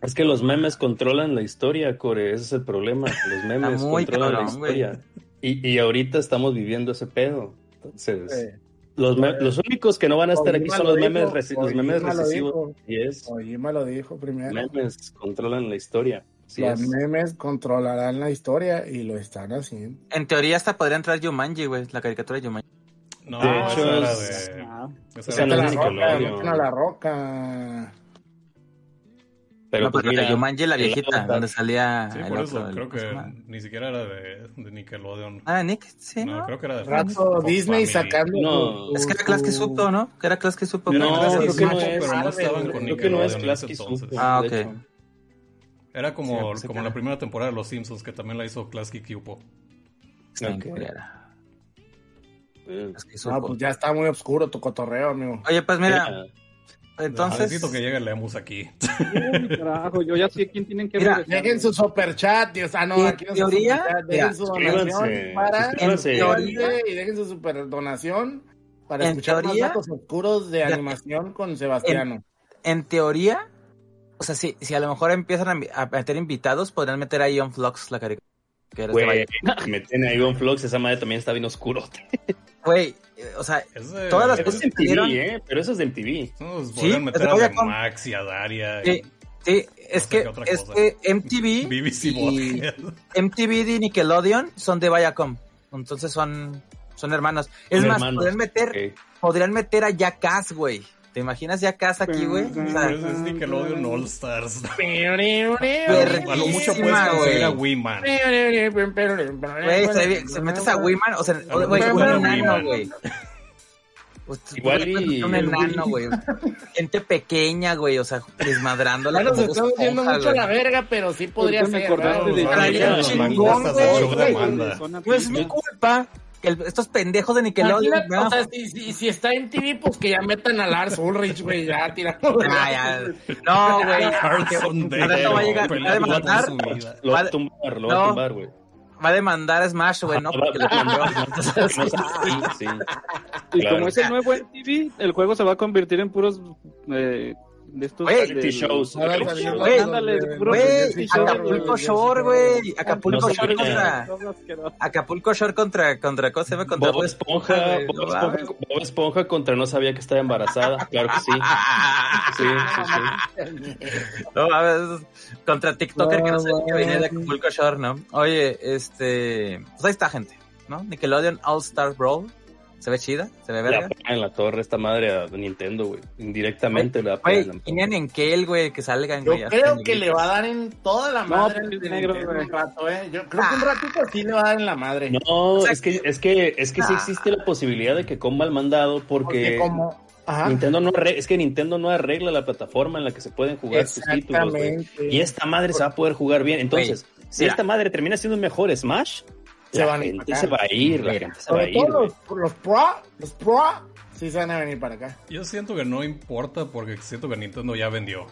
Es que los memes controlan la historia, Core, ese es el problema. Los memes controlan la cabrón, historia. Y, y ahorita estamos viviendo ese pedo. Entonces, Eh, los, me- los únicos que no van a estar aquí son lo los memes, los memes recesivos. dijo. Y es, Kojima lo dijo primero. memes controlan la historia. Los es. memes controlarán la historia y lo están haciendo. En teoría hasta podría entrar Jumanji, güey, la caricatura de Jumanji. No, De era. Ah, esa era no de es la roca, Nickelodeon. meten a la roca. Pero no, pues la mira, de Jumanji, la viejita, Avatar- donde salía Sí, el por otro. eso el- creo ¿cómo se que ni siquiera era de, de Nickelodeon. Ah, Nick, sí, no, ¿no? creo que era de Rato Fox Disney Family. sacando. No, Es que era Klasky su- Supo, ¿no? Que era Klasky Supo. No, creo que creo que no es. Pero no estaban con. Creo que no es Nickelodeon entonces. Supo, Ah, ok. Era como, Sí, pensé como la era. primera temporada de Los Simpsons, que también la hizo Klasky Cupo. Sí, Ok. que era Eh, No, pues ya está muy oscuro tu cotorreo, amigo. Oye, pues mira, mira, entonces... Necesito que llegue Lemus aquí. uy, carajo, yo ya sé quién tienen que Mira, ver. Dejen su super chat, Dios. Ah, no, En aquí no teoría, superchat. Dejen su donación para. En teoría- Y dejen su super donación para En escuchar teoría- más datos oscuros de Ya. animación con Sebastiano. en teoría, o sea, si, si a lo mejor empiezan a, a meter invitados, podrían meter a Ion Flux, la caricatura. Güey, valle. meten a Ivan Flux, esa madre también está bien oscuro. Güey, eh, o sea, de- Todas las cosas es salieron- MTV, ¿eh? Pero eso es de MTV. Nos Sí, meter es de a Viacom. Max y a Daria. sí, sí, es sé que, es que MTV BBC y. MTV y Nickelodeon son de Viacom. Entonces son, son hermanos. Es Son más, hermanos. podrían meter, Ok. podrían meter a Jackass, güey. ¿Te imaginas Jackass aquí, güey? O sea, Pues es Nickelodeon All Stars. A lo mucho puedes conseguir a. Wiman. Güey, se, se metes a Wiman, o sea, güey, mejor un enano, güey. Pues, Igual y- un enano, güey. Gente pequeña, güey, o sea, desmadrando Ya nos estamos yendo mucho a la verga, pero sí podría ser. acordaste ¿verdad? de- Estaría Los chingón, manguistas güey. del show de Amanda. No es mi culpa que el- estos pendejos de Nickelodeon. ¿no? o sea, si, si, si está en TV, pues que ya metan a Lars Ulrich, güey, ya tirando. Ah, ya. No, güey. Al rato va a llegar, va a demandar, Lo Va a tumbar, lo va a tumbar, güey. va a demandar a Smash, güey, ¿no? Porque le cambió. Sí, sí. Y Claro. como es el nuevo MTV, el juego se va a convertir en puros eh, de estos Reality shows. Güey, Acapulco. Shore, güey. Acapulco Shore contra. Acapulco Shore contra. contra ¿Cómo se? Contra Bob Esponja, Bob Esponja, mames. Bob Esponja contra no sabía que estaba embarazada. Claro que sí. Sí, sí, sí. No mames. Contra TikToker que no sabía que venía de. Acapulco Shore, ¿no? Oye, este. Pues ahí está, gente, ¿no? Nickelodeon All Star Brawl. Se ve chida, se ve La verga. pega en la torre esta madre a Nintendo, güey. Indirectamente la pega Güey, en la Kel, güey, que salgan, Yo güey. creo que le va a dar en toda la No, madre pues, negro, güey. rato, eh. Yo creo que un ratito sí le va a dar en la madre. No, sea, es que, es que, es que sí Ah. existe la posibilidad de que coma el mandado porque, Porque como... Ajá. Nintendo no arregla, es que Nintendo no arregla la plataforma en la que se pueden jugar sus títulos, güey. Exactamente. Y esta madre se va a poder jugar bien. Entonces, si mira. esta madre termina siendo un mejor Smash, Se la van a ir gente para se acá. va a ir, la gente se va a Sobre ir. todo los, los pro, los pro, sí se van a venir para acá. Yo siento que no importa porque siento que Nintendo ya vendió.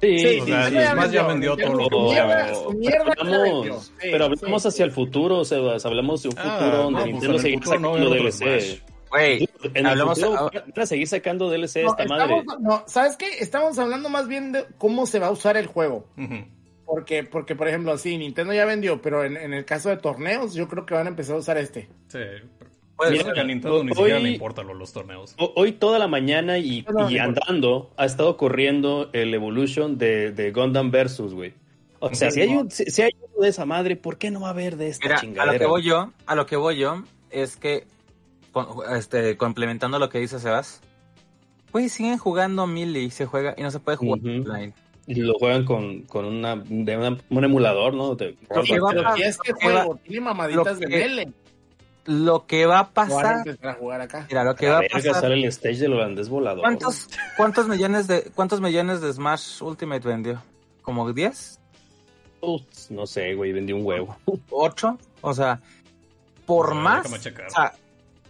Sí, Sí, O sí, sea, sí. el ya vendió todo lo que Mierda, mierda pero ya vendió. hablamos, Sí, pero hablamos sí. hacia el futuro, Sebas. Hablamos de un Ah, futuro no, donde pues Nintendo en el seguirá futuro no sacando otro DLC. Güey, En el Hablamos- futuro ah- van a seguir sacando DLC No, esta madre. estamos- no, ¿sabes qué? Estamos hablando más bien de cómo se va a usar el juego. Ujú. Porque, porque por ejemplo, sí, Nintendo ya vendió, pero en, en el caso de torneos, yo creo que van a empezar a usar este. Sí. Pues, Siento mira, que a Nintendo ni hoy- siquiera le importan los, los torneos. Hoy toda la mañana y, No, no, y no andando ha estado corriendo el Evolution de, de Gundam Versus, güey. O sea, si hay, un, si, si hay uno de esa madre, ¿por qué no va a haber de esta Mira, a chingadera? lo que voy yo, a lo que voy yo es que, con- este, complementando lo que dice Sebas, güey, siguen jugando Melee, se juega y no se puede jugar online. Y lo juegan con, con una, de una- un emulador, ¿no? De- Lo que va a este lo que juego tiene mamaditas lo de que- Mele, Lo que va a pasar, empezar a jugar acá. mira, lo que va a pasar, sale el stage del holandés volador. ¿cuántos, cuántos millones de, cuántos millones de Smash Ultimate vendió? ¿Como 10? Ups, no sé, güey, vendí un huevo. ¿8? O sea, por más, sea,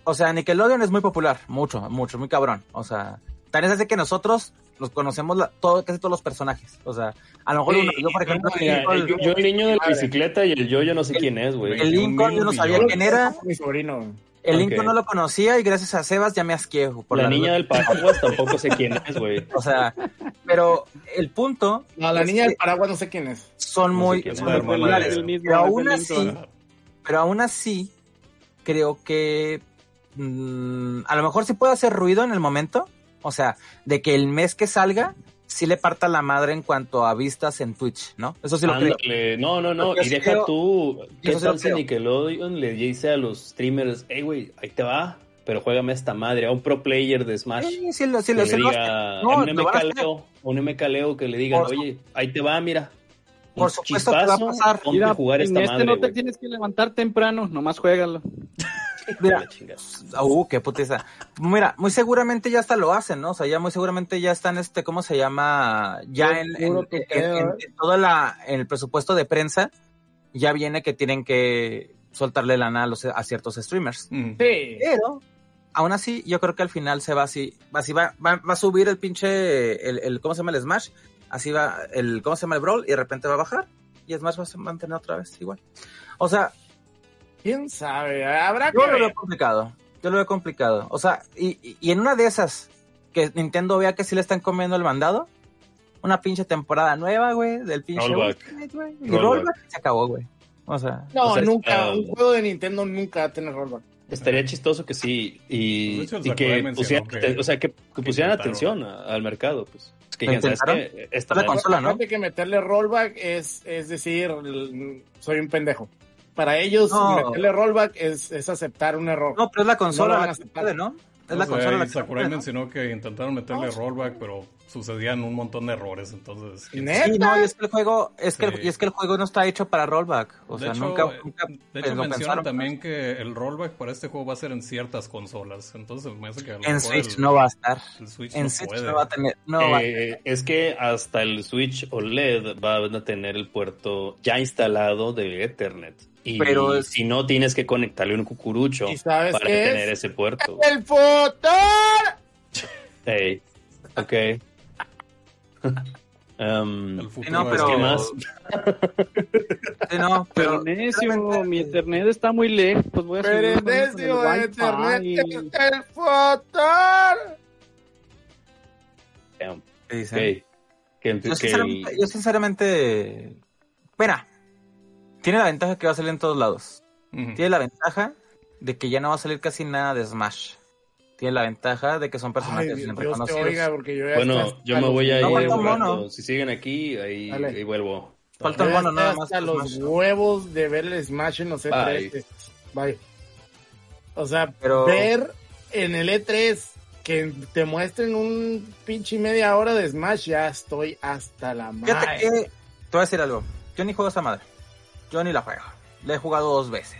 o sea, Nickelodeon es muy popular, mucho, mucho, muy cabrón. O sea, tan es así que nosotros los conocemos la- todo, casi todos los personajes. O sea, a lo mejor Sí, uno, yo por ejemplo, Mira, Lincoln- yo, yo el niño de la bicicleta y el yo, yo no sé quién es, güey. el Lincoln yo no sabía Yo- quién era, Mi sobrino. el Ok. Lincoln no lo conocía y gracias a Sebas ya me asqué por la la niña del paraguas tampoco sé quién es, güey. O sea, Pero el punto No, la niña del paraguas no sé quién es. son No muy, quién son es. muy Hermana populares. el Pero aún el así, pero aún así, creo que mm, a lo mejor sí puede hacer ruido en el momento. O sea, de que el mes que salga, sí le parta la madre en cuanto a vistas en Twitch, ¿no? Eso sí lo creo. Ándale, No, no, no. Porque Y deja creo- tú. ¿Qué tal si creo. Nickelodeon le dice a los streamers, hey, güey, ahí te va, pero juégame esta madre, a un pro player de Smash? Sí, sí, lo, sí, que lo, le sí lo- No, un lo van a hacer. MK Leo, a un MK Leo que le digan, Por oye, ahí te va, mira. Por supuesto que va a pasar. Mira, jugar en esta este madre, no te tienes que levantar temprano, nomás juégalo. Mira. Uh, qué putiza. Mira, muy seguramente ya hasta lo hacen, ¿no? O sea, ya muy seguramente ya están, este, ¿cómo se llama? Ya en, en, Puro en- tuqueo, en- ¿eh? en toda la, en el presupuesto de prensa, ya viene que tienen que soltarle lana a, los, a ciertos streamers. Mm. Sí. Pero, aún así, yo creo que al final se va así, va así, va, va, va a subir el pinche, el, el, ¿cómo se llama el Smash? Así va, el, ¿cómo se llama el Brawl? Y de repente va a bajar, y Smash va a mantener otra vez igual. O sea, ¿Quién sabe? Habrá que yo lo veo complicado. Yo lo veo complicado. O sea, y, y- en una de esas, que Nintendo vea que sí le están comiendo el mandado, una pinche temporada nueva, güey, del pinche Rollback. Ultimate, güey. Y Rollback. rollback se acabó, güey. O sea, No, O sea, nunca. está- Un juego de Nintendo nunca va a tener rollback. Estaría chistoso que sí, y, el y que pusieran, que- o sea, que, que pusieran atención a- al mercado, pues. Es que ¿Lo ya sabes que esta La consola, ¿no? Que meterle rollback es, es decir, soy un pendejo. Para ellos, No. meterle rollback es, es aceptar un error. no, pero es la No consola la que aceptar. puede, ¿no? Es O la sea, consola la que Sakurai puede, ¿no? mencionó que intentaron meterle rollback, pero sucedían un montón de errores, entonces... Sí, no, y es que el juego, es que, el- y es que el juego no está hecho para rollback. O de sea, hecho, nunca, eh, nunca de pues, hecho lo mencionan pensaron. también que el rollback para este juego va a ser en ciertas consolas. Entonces me hace que a lo En mejor Switch el- no va a estar. el Switch En no Switch puede. no va a tener, no va a Eh, es que hasta el Switch OLED va a tener el puerto ya instalado de Ethernet. Y Pero es- si no, tienes que conectarle un cucurucho ¿Y sabes para es? tener ese puerto. ¡El fotor! Hey, ok. Um, El futuro no, es pero- ¿Qué más? Sí, no, Pero, pero, necio, realmente- mi internet está muy lejos. Pues voy a Pero el internet. ¡El ¿qué dicen? ok. Que, Yo el- sinceramente, yo sinceramente, mira, tiene la ventaja que va a salir en todos lados. Tiene la ventaja de que ya no va a salir casi nada de Smash. Tiene la ventaja de que son Ay, personajes Dios, bien Dios te reconocidos. oiga, porque yo ya Bueno, estoy yo me voy a ir No, un rato. Si siguen aquí, ahí, vuelvo. Falta ya mono nada más. hasta los Smash. huevos de ver el Smash en los E3. Bye. Bye. O sea, Pero- ver en el E3 que te muestren un pinche media hora de Smash, ya estoy hasta la Fíjate madre. que, te voy a decir algo. Yo ni juego esa madre. Yo ni la juego. La he jugado dos veces.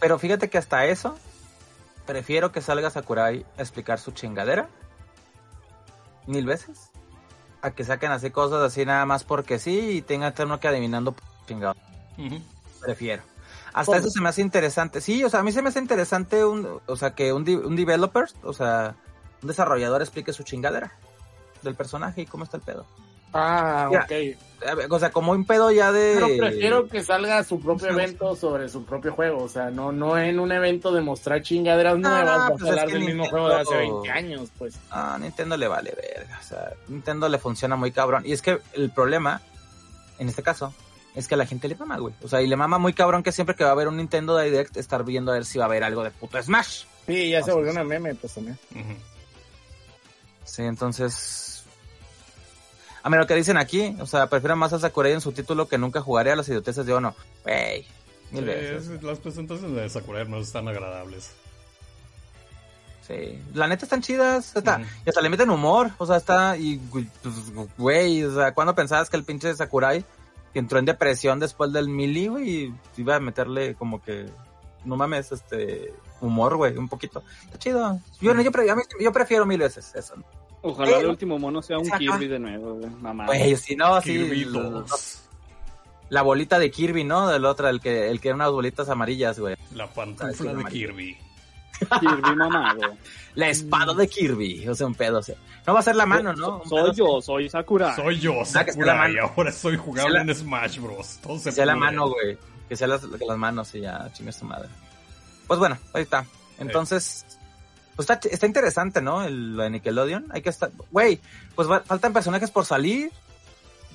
Pero fíjate que hasta eso, prefiero que salga Sakurai a explicar su chingadera. Mil veces. A que saquen así cosas así nada más porque sí y tengan que uno que adivinando p- chingado. Ujú. Prefiero. Hasta ¿Cómo? eso se me hace interesante. Sí, o sea, a mí se me hace interesante un, o sea, que un, un developer, o sea, un desarrollador explique su chingadera del personaje y cómo está el pedo. Ah, Ya. ok. O sea, como un pedo ya de... Pero prefiero que salga su propio evento sobre su propio juego. O sea, no, no en un evento de mostrar chingaderas Ah, nuevas. vas pues hablar que del mismo Nintendo- juego de hace 20 años, pues. Ah, Nintendo le vale verga. O sea, Nintendo le funciona muy cabrón. Y es que el problema, en este caso, es que a la gente le mama, güey. O sea, y le mama muy cabrón que siempre que va a haber un Nintendo Direct, estar viendo a ver si va a haber algo de puto Smash. Sí, ya se volvió una meme, pues también. Sí, entonces... A mí lo que dicen aquí, o sea, prefiero más a Sakurai en su título que nunca jugaré a las idioteces de Ono. Wey, mil Sí, veces. es- las presentaciones de Sakurai no están agradables. Sí, la neta están chidas, está, Ujú. y hasta le meten humor, o sea, está, y, güey, pues, o sea, ¿cuándo pensabas que el pinche Sakurai que entró en depresión después del Mili, güey, y iba a meterle como que, no mames, este, humor, güey, un poquito, está chido, yo, mí- yo prefiero mil veces eso, Ojalá el último mono sea un. Kirby de nuevo, güey. Mamá. güey, si no, así, Kirby el- 2. la bolita de Kirby, ¿no? Del otro, el que, el que era unas bolitas amarillas, güey, La pantufla de. Kirby. Kirby mamado. la espada de Kirby, o sea, un pedo, o sea, no va a ser la mano, ¿no? Un Soy pedo yo, soy Sakura. Soy yo, Sakurai. mano. Ahora soy jugable la- en Smash Bros. Todo se Que sea la mano, güey. Que sea las, las manos y ya, chingue su madre. Pues bueno, ahí está. Entonces, Pues está, está interesante, ¿no? El, lo de Nickelodeon. Hay que estar. Güey, pues va- faltan personajes por salir.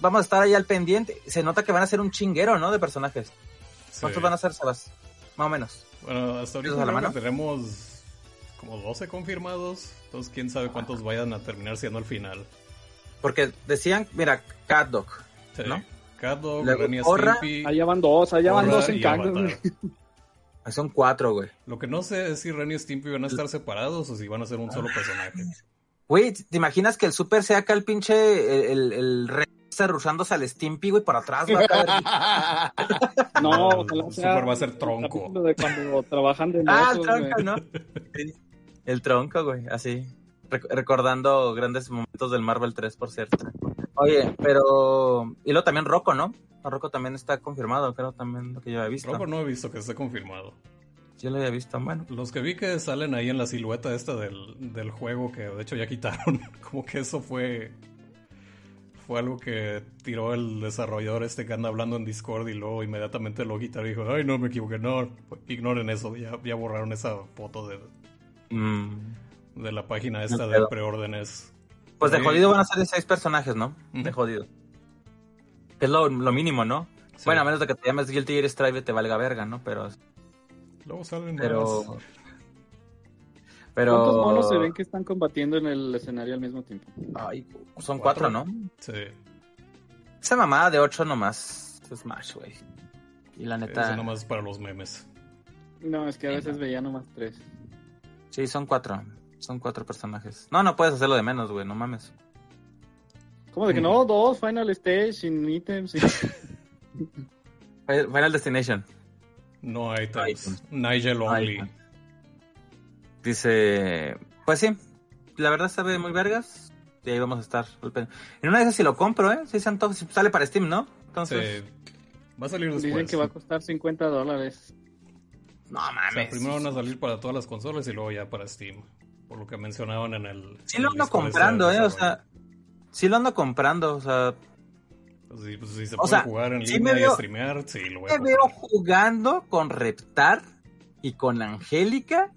Vamos a estar ahí al pendiente. Se nota que van a ser un chinguero, ¿no? De personajes. ¿Cuántos Sí. van a ser, Sebas? Más o menos. Bueno, hasta ahorita ¿Tienes a la creo que tenemos como 12 confirmados. Entonces, quién sabe cuántos vayan a terminar siendo al final. Porque decían, mira, Cat Dog. Sí. ¿No? Cat Dog, Luego, Allá van dos, allá van dos en güey. Ahí Son cuatro, güey. Lo que no sé es si Ren y Stimpy van a estar separados o si van a ser un solo Ah. personaje. Güey, ¿te imaginas que el Super sea acá el pinche, el, el, el rey rusándose al Stimpy, güey, por atrás? Va a caer. No, El ojalá sea Super va a ser tronco. de cuando trabajan de ah, el tronco, güey. ¿no? Sí. El tronco, güey, así. Rec- recordando grandes momentos del Marvel 3, por cierto. Oye, pero... Y luego también Rocco, ¿no? Rocco también está confirmado, creo, también lo que yo había visto. Rocco no he visto que esté confirmado. Yo lo había visto, bueno. Los que vi que salen ahí en la silueta esta del, del juego, que de hecho ya quitaron, como que eso fue fue algo que tiró el desarrollador este que anda hablando en Discord y luego inmediatamente lo quitaron y dijo, ay no, me equivoqué, no, ignoren eso, ya, ya borraron esa foto de, Mm. de la página esta No de preórdenes. Pues de jodido van a ser seis personajes, ¿no? De jodido. Es lo, lo mínimo, ¿no? Sí. Bueno, a menos de que te llames Guilty Gear Strive y te valga verga, ¿no? Pero... Luego salen Pero... más. Pero... ¿Cuántos monos se ven que están combatiendo en el escenario al mismo tiempo? Ay, son cuatro, ¿no? Sí, Esa mamada de ocho nomás. Es Smash, güey. Y la neta... eso nomás para los memes. No, es que a veces veía nomás tres. Sí, son cuatro. Son cuatro personajes. No, no puedes hacerlo de menos, güey. No mames. ¿Cómo de que no? Dos Final Stage sin ítems. sin- Final Destination. No items. items. Nigel No only. items. Dice... Pues sí. La verdad sabe muy vergas. Y ahí vamos a estar. En una de esas si lo compro, ¿eh? Si. Si sale para Steam, ¿no? Entonces... Sí. Va a salir después. Dicen que va a costar 50 dólares. No O sea, mames. primero van a salir para todas las consolas y luego ya para Steam. Por lo que mencionaban en el. Sí en lo ando comprando, ¿eh? O sea... Sí lo ando comprando, o sea... Sí, pues si se o puede sea, jugar en sí línea me y veo- streamear, sí, lo voy a me veo jugando con Reptar y con Angélica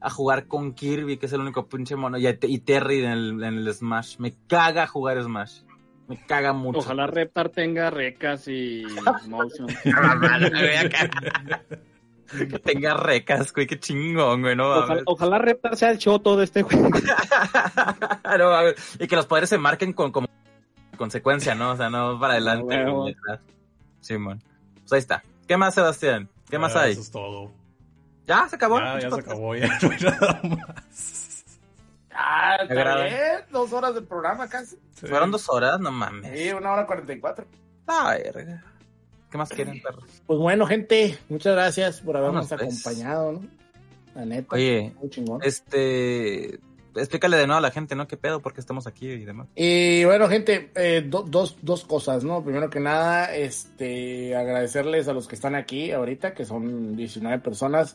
a jugar con Kirby, que es el único pinche mono, y, y Terry en el, en el Smash. Me caga jugar Smash. Me caga mucho. Ojalá Reptar tenga recas y motion. que tenga recas, güey, qué chingón, güey, no Ojalá, mames. ojalá Reptar sea el choto de este juego. No mames. Y que los poderes se marquen con como consecuencia, ¿no? O sea, no para adelante. Ah, atrás. Simón. Pues ahí está. ¿Qué más, Sebastián? ¿Qué más hay? Eso es todo. ¿Ya? ¿Se acabó? Ya, ya se acabó, ya no hay nada más. Ah, está bien. Dos horas del programa casi. Sí. Fueron dos horas, no mames. Sí, una hora cuarenta y cuatro. La verga. ¿Qué más quieren, perros? Pues bueno, gente, muchas gracias por habernos Vámonos, pues. acompañado, ¿no? La neta. Oye, muy chingón. este. Explícale de nuevo a la gente, ¿no? ¿Qué pedo? ¿Por qué estamos aquí y demás? Y bueno, gente, eh, do- dos, dos cosas, ¿no? Primero que nada, este, agradecerles a los que están aquí ahorita, que son 19 personas.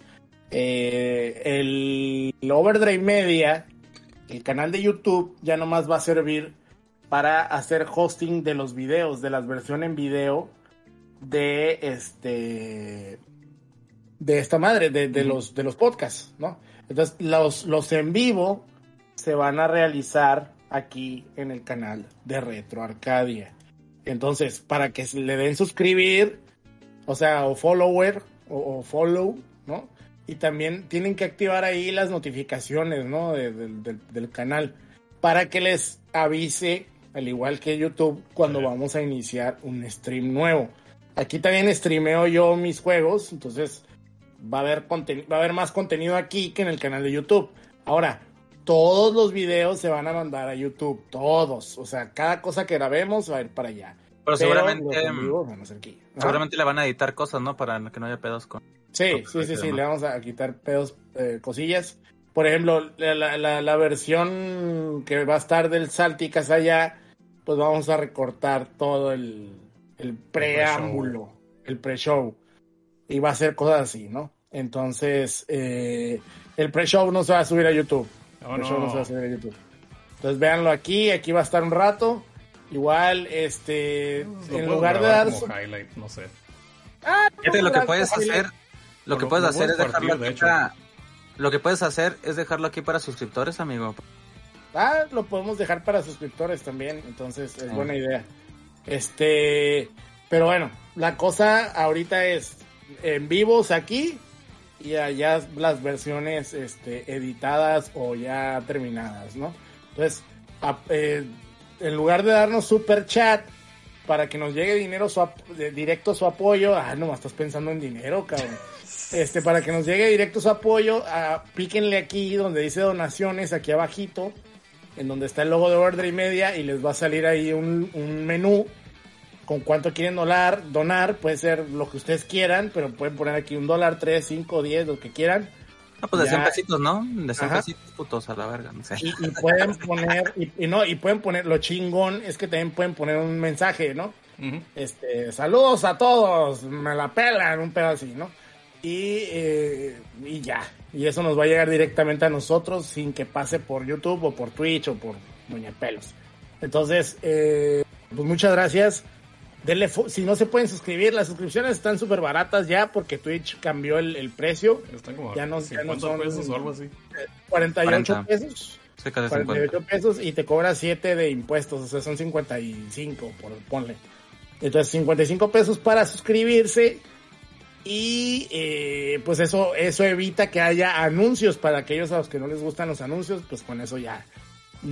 Eh, el, el Overdrive Media, el canal de YouTube, ya nomás va a servir para hacer hosting de los videos, de las versiones en video de este de esta madre, de, de los de los podcasts, ¿no? Entonces, los, los en vivo se van a realizar aquí en el canal de Retro Arcadia. Entonces, para que le den suscribir, o sea, o follower, o, o follow, ¿no? Y también tienen que activar ahí las notificaciones, ¿no? De- del- canal, para que les avise, al igual que YouTube, cuando vamos a iniciar un stream nuevo. Aquí también streameo yo mis juegos, entonces va a haber va a haber más contenido aquí que en el canal de YouTube. Ahora, todos los videos se van a mandar a YouTube, todos, o sea, cada cosa que grabemos va a ir para allá. Pero seguramente. van a aquí. Seguramente le van a editar cosas, ¿no? Para que no haya pedos con. Sí, sí, sí, sí, le vamos a quitar pedos, eh, cosillas. Por ejemplo, la, la- la- la versión que va a estar del Salticas allá, pues vamos a recortar todo el, el preámbulo, el pre-show. Y va a ser cosas así, ¿no? Entonces, eh, el pre-show no se va a subir a YouTube. No, El pre-show no se va a no. subir a YouTube. Entonces, véanlo aquí, aquí va a estar un rato. Igual, este, Lo en lugar de dar... como highlight, no sé. Ah, Fíjate, lo que no, puedes hacer. Lo que puedes hacer es dejarlo aquí hecho. para- Lo que puedes hacer es dejarlo aquí para suscriptores, amigo. Ah, lo podemos dejar para suscriptores también, entonces es Ah. buena idea. Este, pero bueno, la cosa ahorita es en vivos aquí y allá las versiones este, editadas o ya terminadas, ¿no? Entonces, a- eh, en lugar de darnos super chat para que nos llegue dinero su directo a su apoyo, ah, no, estás pensando en dinero, cabrón. Este, para que nos llegue directo su apoyo, ah, píquenle aquí donde dice donaciones, aquí abajito, en donde está el logo de Overdrive Media y les va a salir ahí un, un menú con cuánto quieren donar, donar, puede ser lo que ustedes quieran, pero pueden poner aquí un dólar, tres, cinco, diez, lo que quieran. No, pues de Ya. 100 pesitos, ¿no? De 100 Ajá. pesitos, putos a la verga, no sé. Y, y pueden poner, y, y no, y pueden poner, lo chingón es que también pueden poner un mensaje, ¿no? Este, saludos a todos, me la pelan, un pedo así, ¿no? Y, eh, y ya, y eso nos va a llegar directamente a nosotros sin que pase por YouTube o por Twitch o por Doña Pelos. Entonces, eh, pues muchas gracias. Denle si no se pueden suscribir, las suscripciones están súper baratas ya porque Twitch cambió el, el precio. Están como Ya no- ya no 50 son- pesos o algo así. 48 40. pesos. Sí, casi 50. 48 pesos y te cobra 7 de impuestos, o sea, son 55, por ponle. Entonces, 55 pesos para suscribirse y eh, pues eso eso evita que haya anuncios para aquellos a los que no les gustan los anuncios, pues con eso ya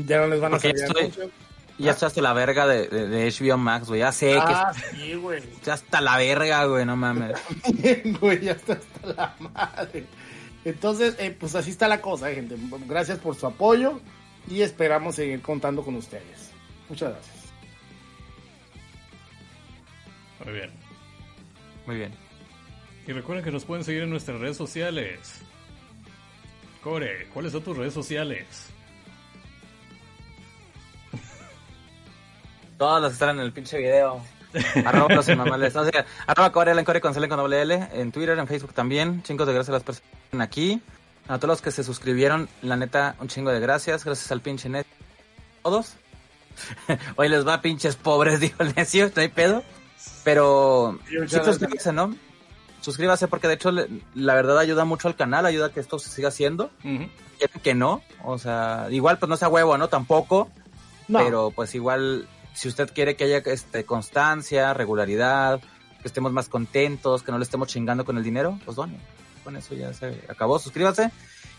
ya no les van a Porque salir estoy- anuncios. Ya está hasta la verga de, de, de HBO Max, güey. Ya sé Ah, sí, güey. que ya hasta la verga, güey, no mames. Güey, ya está hasta la madre. Entonces, eh, pues así está la cosa, eh, gente. Gracias por su apoyo y esperamos seguir contando con ustedes. Muchas gracias. Muy bien. Muy bien. Y recuerden que nos pueden seguir en nuestras redes sociales. Core, ¿cuáles son tus redes sociales? Todas las están en el pinche video. arroba los inmamables. O sea, arroba Corel en Core con con doble L. En Twitter, en Facebook también. Chingos de gracias a las personas que están aquí. A todos los que se suscribieron, la neta, un chingo de gracias. Gracias al pinche net. Todos. Hoy les va pinches pobres, dijo el necio, no hay pedo. Pero Sí, suscríbase, ¿no? Suscríbase porque de hecho le- la verdad ayuda mucho al canal, ayuda a que esto se siga haciendo. Quieren que no, o sea, igual pues no sea huevo, ¿no? Tampoco. No. Pero pues igual, si usted quiere que haya este, constancia, regularidad, que estemos más contentos, que no le estemos chingando con el dinero, pues done. Con eso ya se acabó, suscríbase.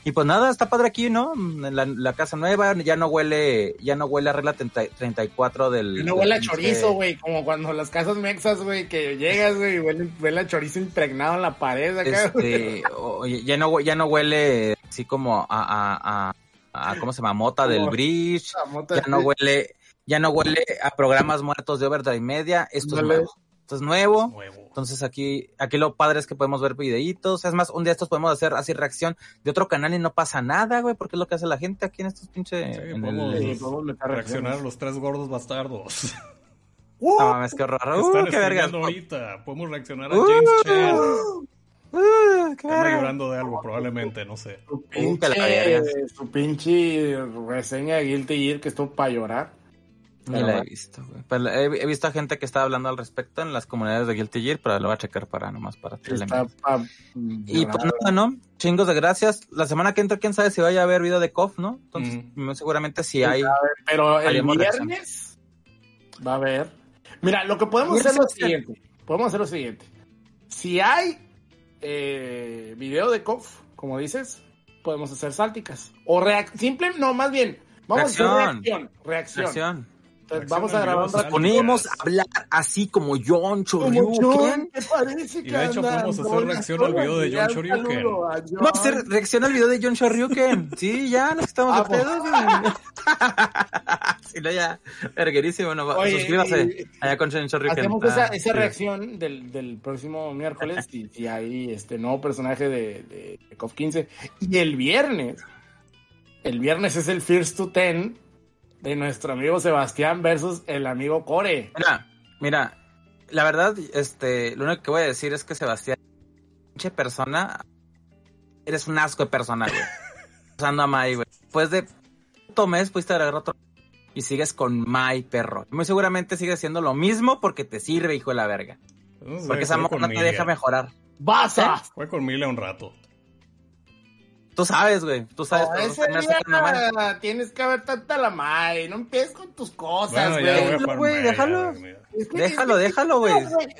Y pues nada, está padre aquí, ¿no? La, la casa nueva ya no huele, ya no huele a regla 30 34 del... Y no huele a chorizo, güey, como cuando las casas mexas, güey, que llegas, güey, y huele, huele a chorizo impregnado en la pared acá. Este, oye, ya no, ya no huele así como a, a, a, a- ¿cómo se llama? Mota del bridge. La mota ya no huele, ya no huele a programas muertos de Overdrive Media, esto es nuevo. Esto es nuevo. Nuevo. Entonces aquí, aquí lo padre es que podemos ver videitos. Es más, un día estos podemos hacer así reacción de otro canal y no pasa nada, güey, porque es lo que hace la gente aquí en estos pinches. Sí, podemos- el... Reaccionar a los tres gordos bastardos. ¡Uh! No mames, qué horror. Están Uh, qué streameando ahorita. Podemos reaccionar a Uh, James Chen. uh, qué Anda vergas. llorando de algo, probablemente, no sé. Su pinche, verga. su pinche reseña de Guilty Gear que estuvo para llorar. La he visto, güey. Pero he, he visto a gente que está hablando al respecto en las comunidades de Guilty Gear, pero lo voy a checar para nomás para Está pa Y pues nada, ¿no? Chingos de gracias. La semana que entra, quién sabe si vaya a haber video de KOF, ¿no? Entonces, muy seguramente si hay. Pero el viernes va a haber. Mira, lo que podemos hacer es lo siguiente. Podemos hacer lo siguiente. Si hay eh, video de KOF, como dices, podemos hacer sálticas. O simple, no, más bien. Vamos a hacer Reacción. reacción. Reacción. Entonces, vamos a grabar un rato. Ponemos a hablar así como John Choryuken. John, ¿te parece Y que de hecho podemos hacer reacción al video de? John a John. Vamos a hacer reacción al video de John Shoryuken. Sí, ya nos estamos Ah, de pues. pedo, güey. Sí, no, ya. Verguerísimo. No, Oye, suscríbase y- allá con John Shoryuken. Hacemos Ah, esa, esa sí. reacción del, del próximo miércoles y, y hay este nuevo personaje de, de, de KOF 15. Y el viernes, el viernes es el First to Ten de nuestro amigo Sebastián versus el amigo Core. Mira, mira, la verdad, este, lo único que voy a decir es que Sebastián, pinche persona, eres un asco de persona, güey. Usando a Mai, güey. Después de puto mes pudiste agarrar otro y sigues con Mai, perro. Muy seguramente sigues haciendo lo mismo porque te sirve, hijo de la verga. Porque esa con no te deja mejorar. ¡Basa! Fue con Mila un rato. Tú sabes, güey. Tú sabes. No, ese día tienes que ver tanta la madre. No empieces con tus cosas, Bueno, güey. jugar güey, déjalo. Es que- Déjalo, es que- déjalo, güey.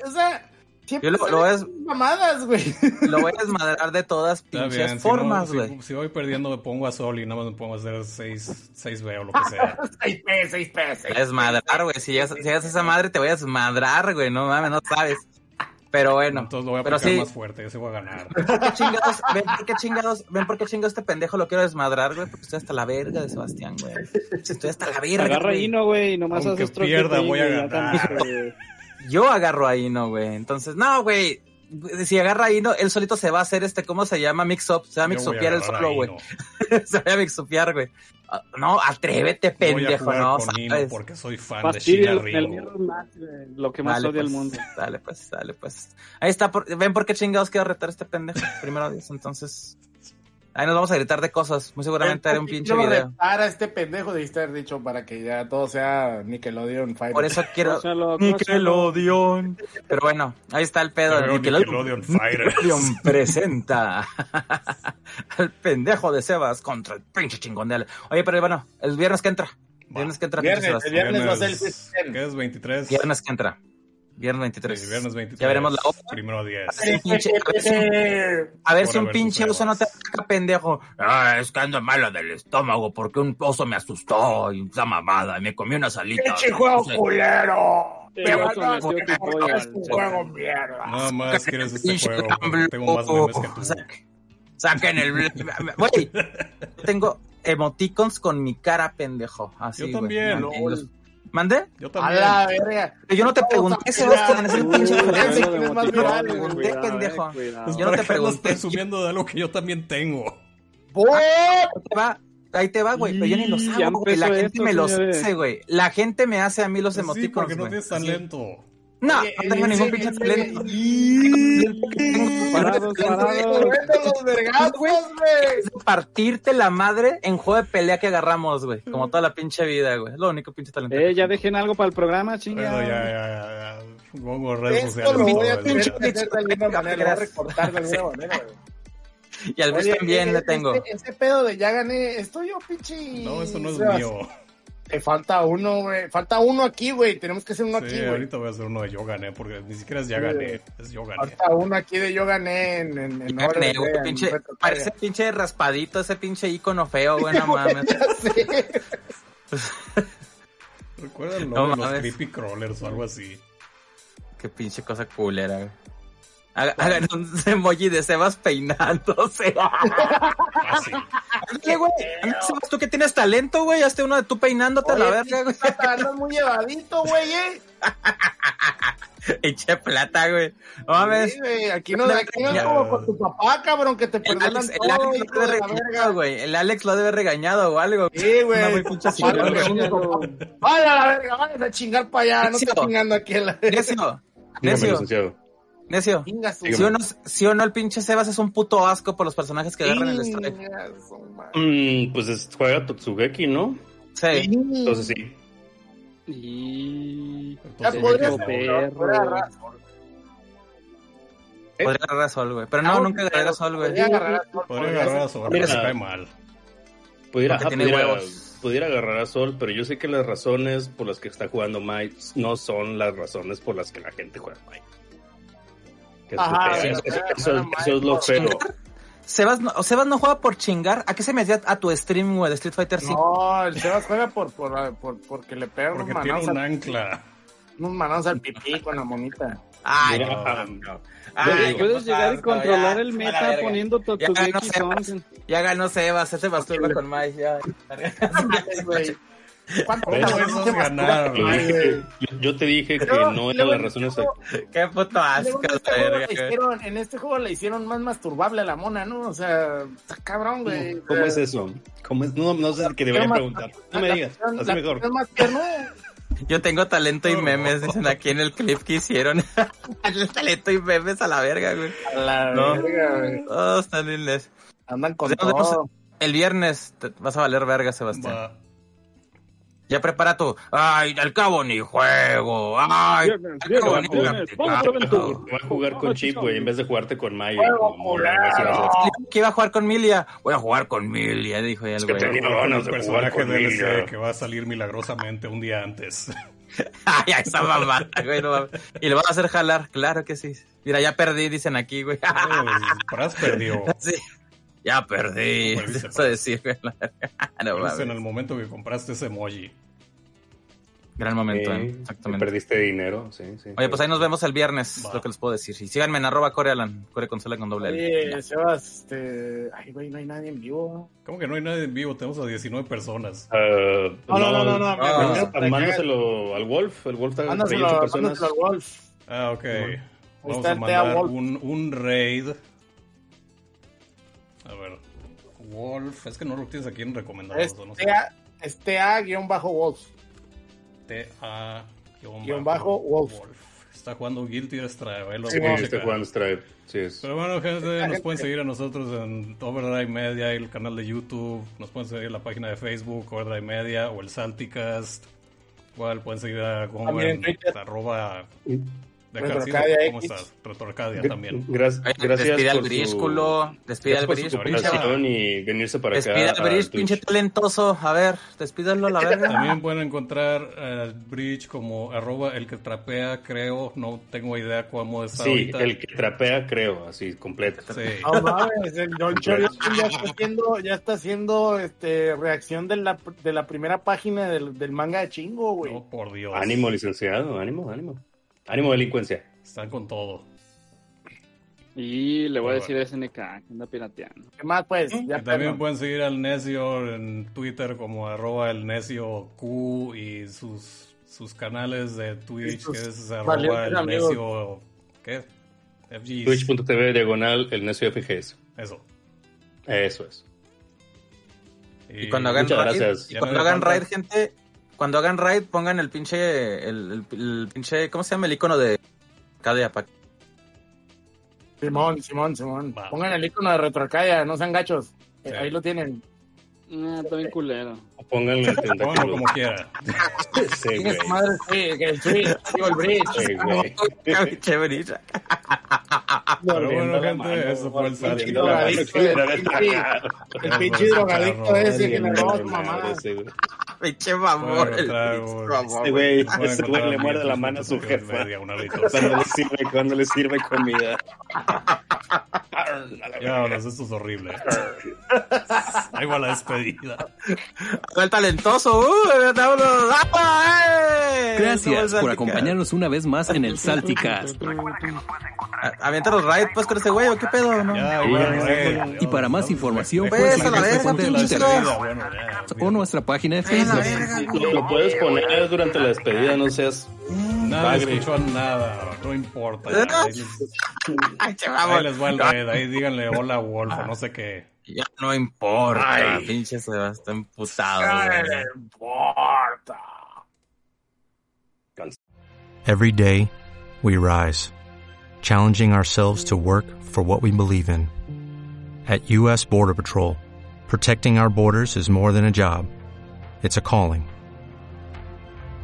O sea, siempre Yo lo- lo salen voy a- tus mamadas, güey. Lo voy a desmadrar de todas pinches bien, si, formas, no, güey. si, si voy perdiendo me pongo a sol y nada más me pongo a hacer 6 seis B o lo que sea. 6P, 6P, Te voy a desmadrar, güey. Si llegas, si llegas a esa madre, te voy a desmadrar, güey. No mames, no sabes. Pero bueno. Entonces lo voy a pero sí. más fuerte, yo sí voy a ganar. ¿Por qué chingados? ¿Ven por qué chingados? ¿Ven por qué chingados este pendejo lo quiero desmadrar, güey? Porque estoy hasta la verga de Sebastián, güey. Estoy hasta la verga. Agarra güey. Hino, güey, y nomás Aunque pierda, ahí, voy a güey, ganar. Yo agarro ahí, ¿no, güey? Entonces, no, güey. Si agarra ahí, no, él solito se va a hacer este, ¿cómo se llama? Mix up. Se va a mixupear agarrar solo, güey. Se va a mixupear, güey. Ah, No, atrévete, Voy a pendejo, jugar no, con porque soy fan de Fastidio el. Mirror Match, güey, lo que más Dale, odia el pues, mundo. Dale, pues, dale, pues. Ahí está, por- ven por qué chingados quiero retar a este pendejo. Primero Dios, entonces. Ahí nos vamos a gritar de cosas. Muy seguramente haré un pinche Quiero video. retar a este pendejo, debiste haber dicho, para que ya todo sea Nickelodeon Fire. Por eso quiero. Cósalo, Nickelodeon. Pero bueno, ahí está el pedo. Pero Nickelodeon Fighters. Nickelodeon presenta al pendejo de Sebas contra el pinche chingón de Ale. Oye, pero bueno, el viernes que entra. Viernes que entra, pinche Viernes, el viernes va a ser el Christian. ¿Qué es 23? Viernes que entra. Viernes 23. Sí, viernes 23. Ya veremos la obra. Primero a 10. A ver si un pinche- oso no te ataca, pendejo. Ah, es que ando malo del estómago porque un oso me asustó y esa mamada y me comí una salita. ¡Pinche juego culero! Nada más quieres este Pinche juego tengo más memes que tú. Sa- Saquen el. Güey, tengo emoticons con mi cara, pendejo. Así, Yo también. ¿Mande? Yo ¡A también. la verga! Yo no te pregunté, Sebastián, es el pinche pendejo. Yo no ¿para te pregunté. presumiendo de algo que yo también tengo. ¡Voy! Ahí te va, ahí te va, güey. Pero yo ni los hago, güey. La gente esto, me los señores. hace, güey. La gente me hace a mí los Pues sí, emoticons, porque no tienes talento. No, Oye, no tengo en ningún pinche talento. Parados, parados. ¡Vete los vergazos, güey! Partirte la madre en juego de pelea que agarramos, güey. Como toda la pinche vida, güey. Es lo único pinche talento. Eh, ya dejen algo para el programa, chinga. Bueno, ya, ya, ya. Pongo redes Esto sociales. lo voy a recortar de alguna manera, güey. Y al Luis también eh, le tengo. Ese pedo de ya gané, estoy yo, pinche. No, eso no es mío. Te falta uno, güey. Falta uno aquí, güey. Tenemos que hacer uno Sí, aquí, güey. ahorita voy a hacer uno de yo gané, porque ni siquiera es ya gané, es yo gané. Falta uno aquí de yo gané en, en, güey, pinche- parece pinche raspadito ese pinche icono feo, güey, no mames. Ya sé. ¿Recuerdan No lo de los mames. creepy crawlers o algo así? Qué pinche cosa culera, güey. Haga- Hagan un emoji de Sebas peinándose. Ándale, güey. Ándale, Sebas, tú que tienes talento, güey. Hazte uno de tú peinándote a la verga, güey. Andas muy llevadito, güey, eh. Eche plata, güey. No mames. Aquí no, aquí no como con tu papá, cabrón, que te El perdonan Alex, el todo, Alex lo debe güey. El Alex lo debe regañado o algo. Sí, güey. Una muy pinche Vaya a la verga, vaya a chingar para allá, no está chingando aquí Necio. Necio. Necio. ¿Sí o, no, ¿Sí o no el pinche Sebas es un puto asco por los personajes que agarran el strike? Mm, pues es- juega Totsugeki, ¿no? Sí. Entonces sí. Y... Ya perro. podría agarrar a Sol. Podría agarrar a Sol, güey. Pero no, Ah, nunca agarré a Sol, güey. Podría agarrar a Sol, Podría agarrar a Sora, Mira, pero me cae mal. Pudiera, ajá, pudiera, pudiera agarrar a Sol, pero yo sé que las razones por las que está jugando Mike no son las razones por las que la gente juega Mike. Que Ajá, sí, eso, eso- eso- eso es lo sí. feo. Sebas no, Sebas no juega por chingar. ¿A qué se metía a tu stream, güey, de Street Fighter 5? No, el Sebas juega por, por, por, porque le pega Porque tiene un al, ancla. unos manazos al pipí con la monita. Ay, Mira, no, no. Puedes, Ay, puedes llegar y asco, controlar ya, el meta poniendo Ya ganó Totsugeki Sebas. Songs. Ya ganó Sebas, ese masturba con Mike. Ya. Güey. ¿Cuánto Pero cuánto esos se masturba ganaron. yo, yo te dije que no las en razones. este Qué puto asco, en, este la juego hicieron, en este juego le hicieron más masturbable a la mona, ¿no? O sea, está cabrón, güey. ¿Cómo es eso? ¿Cómo es? No, no sé qué debería preguntar. No me digas, así mejor. Es más tierno. Yo tengo talento y memes, dicen aquí en el clip que hicieron. talento y memes a la verga, güey. A la No. verga, güey. Oh, están lindes. Andan con todo. El viernes te vas a valer verga, Sebastián. Ya prepara tu, ay, al cabo ni juego, ay, Viernes, al viernes, cabo ni viernes, vamos a jugar con Chip, güey, en vez de jugarte con Maya. Que iba a jugar con Milia, voy a jugar con Milia, dijo ya el Es que güey. tenía ganas el de personaje jugar con DLC que va a salir milagrosamente un día antes. Ay, esa mamá, güey, no. Y le van a hacer jalar, claro que sí. Mira, ya perdí, dicen aquí, güey. Pras perdió. Sí. Ya perdí. Eso decir, güey. No en el momento que compraste ese emoji. Gran momento, Sí, ¿eh? exactamente. Perdiste dinero, sí, sí. Oye, pues ahí nos vemos el viernes, Va. lo que les puedo decir. Y síganme en arroba corealan, core con doble L. Oye, Sebas, este. Ay, güey, no hay nadie en vivo. ¿Cómo que no hay nadie en vivo? Tenemos a 19 personas. Ah, No, no, no, no, no. Ah, me- Mándaselo- al Wolf. El Wolf está Mándaselo, 8 personas. mándaselo al Wolf. Ah, ok. Vamos a mandar un, un raid. Wolf. Es que no lo tienes aquí en recomendados. No sé. Es TA-Wolf. T-A. Guión bajo Wolf. Está jugando Guilty Strike. ahí lo Sí, está jugando. Sí, es. Pero bueno, gente, nos pueden seguir a nosotros en Overdrive Media, el canal de YouTube, nos pueden seguir en la página de Facebook, Overdrive Media o el Salticast. Igual pueden seguir a Gomer arroba de ¿Cómo X. estás? Retroarcadia también. Gracias despide al por su- brísculo, despide al brísculo. Y venirse para acá. Despide al bridge, pinche talentoso. A ver, despídalo a la verga. También pueden encontrar al Bridge como arroba el que trapea, creo. No tengo idea cómo está Sí, ahorita. el que trapea, creo, así, completo. Sí. No mames, el Don Chorizo ya está haciendo, ya está haciendo este, reacción de la, de la primera página del, del manga de chingo, güey. Oh, por Dios. Ánimo, licenciado, ánimo, ánimo. Ánimo, delincuencia. Están con todo. Y le voy a Bueno. decir a SNK que anda pirateando. ¿Qué más, pues? Ya Y también perdón. pueden seguir al necio en Twitter como arroba el necio Q y sus, sus canales de Twitch, que es arroba el amigos. necio. ¿Qué? Twitch.tv diagonal el necio FGS. Eso. Eso es. Y cuando hagan Muchas raid, gracias. y cuando hagan raid, gente, cuando hagan raid, pongan el pinche, el, el, el pinche, ¿cómo se llama el icono de Cadia para Simón, Simón, Simón. Va. Pongan el icono de retroarcadia, no sean gachos. Eh, Sí. Ahí lo tienen. Ah, está bien culero. Pónganle el tentáculo. como quiera. Sí, güey. su madre, sí, que el Switch, digo el Bridge. Sí, güey. Pinche brisa. Pero bueno, gente, eso fue el que el pinche- drogadicto ese que le roba a mamá. Pinche mamón. Bueno, Este güey, este güey le muerde la mano a su jefa. Cuando le sirve, cuando le sirve comida. Ya, esto es horrible. Ahí va la despedida. El talentoso. Uh, vámonos. ¡Ah, eh! Gracias por acompañarnos una vez más en el Salticast. Avienta los raid pues con ese güey, ¿o qué pedo? ¿no? Ya, bueno, eh, Y para más información, Pues, puedes a la seguir verga, o nuestra página de Facebook. lo puedes poner durante la despedida, no seas. Mm. Nadie Bagre. escuchó nada, no importa. ya. Ahí les, ahí les va el red, ahí díganle hola Wolf o ah, no sé qué. Ya no importa. Ay. Pinche Sebastián emputado. Ay, güey. no importa. Every day, we rise, challenging ourselves to work for what we believe in. At U.S. Border Patrol, protecting our borders is more than a job, it's a calling.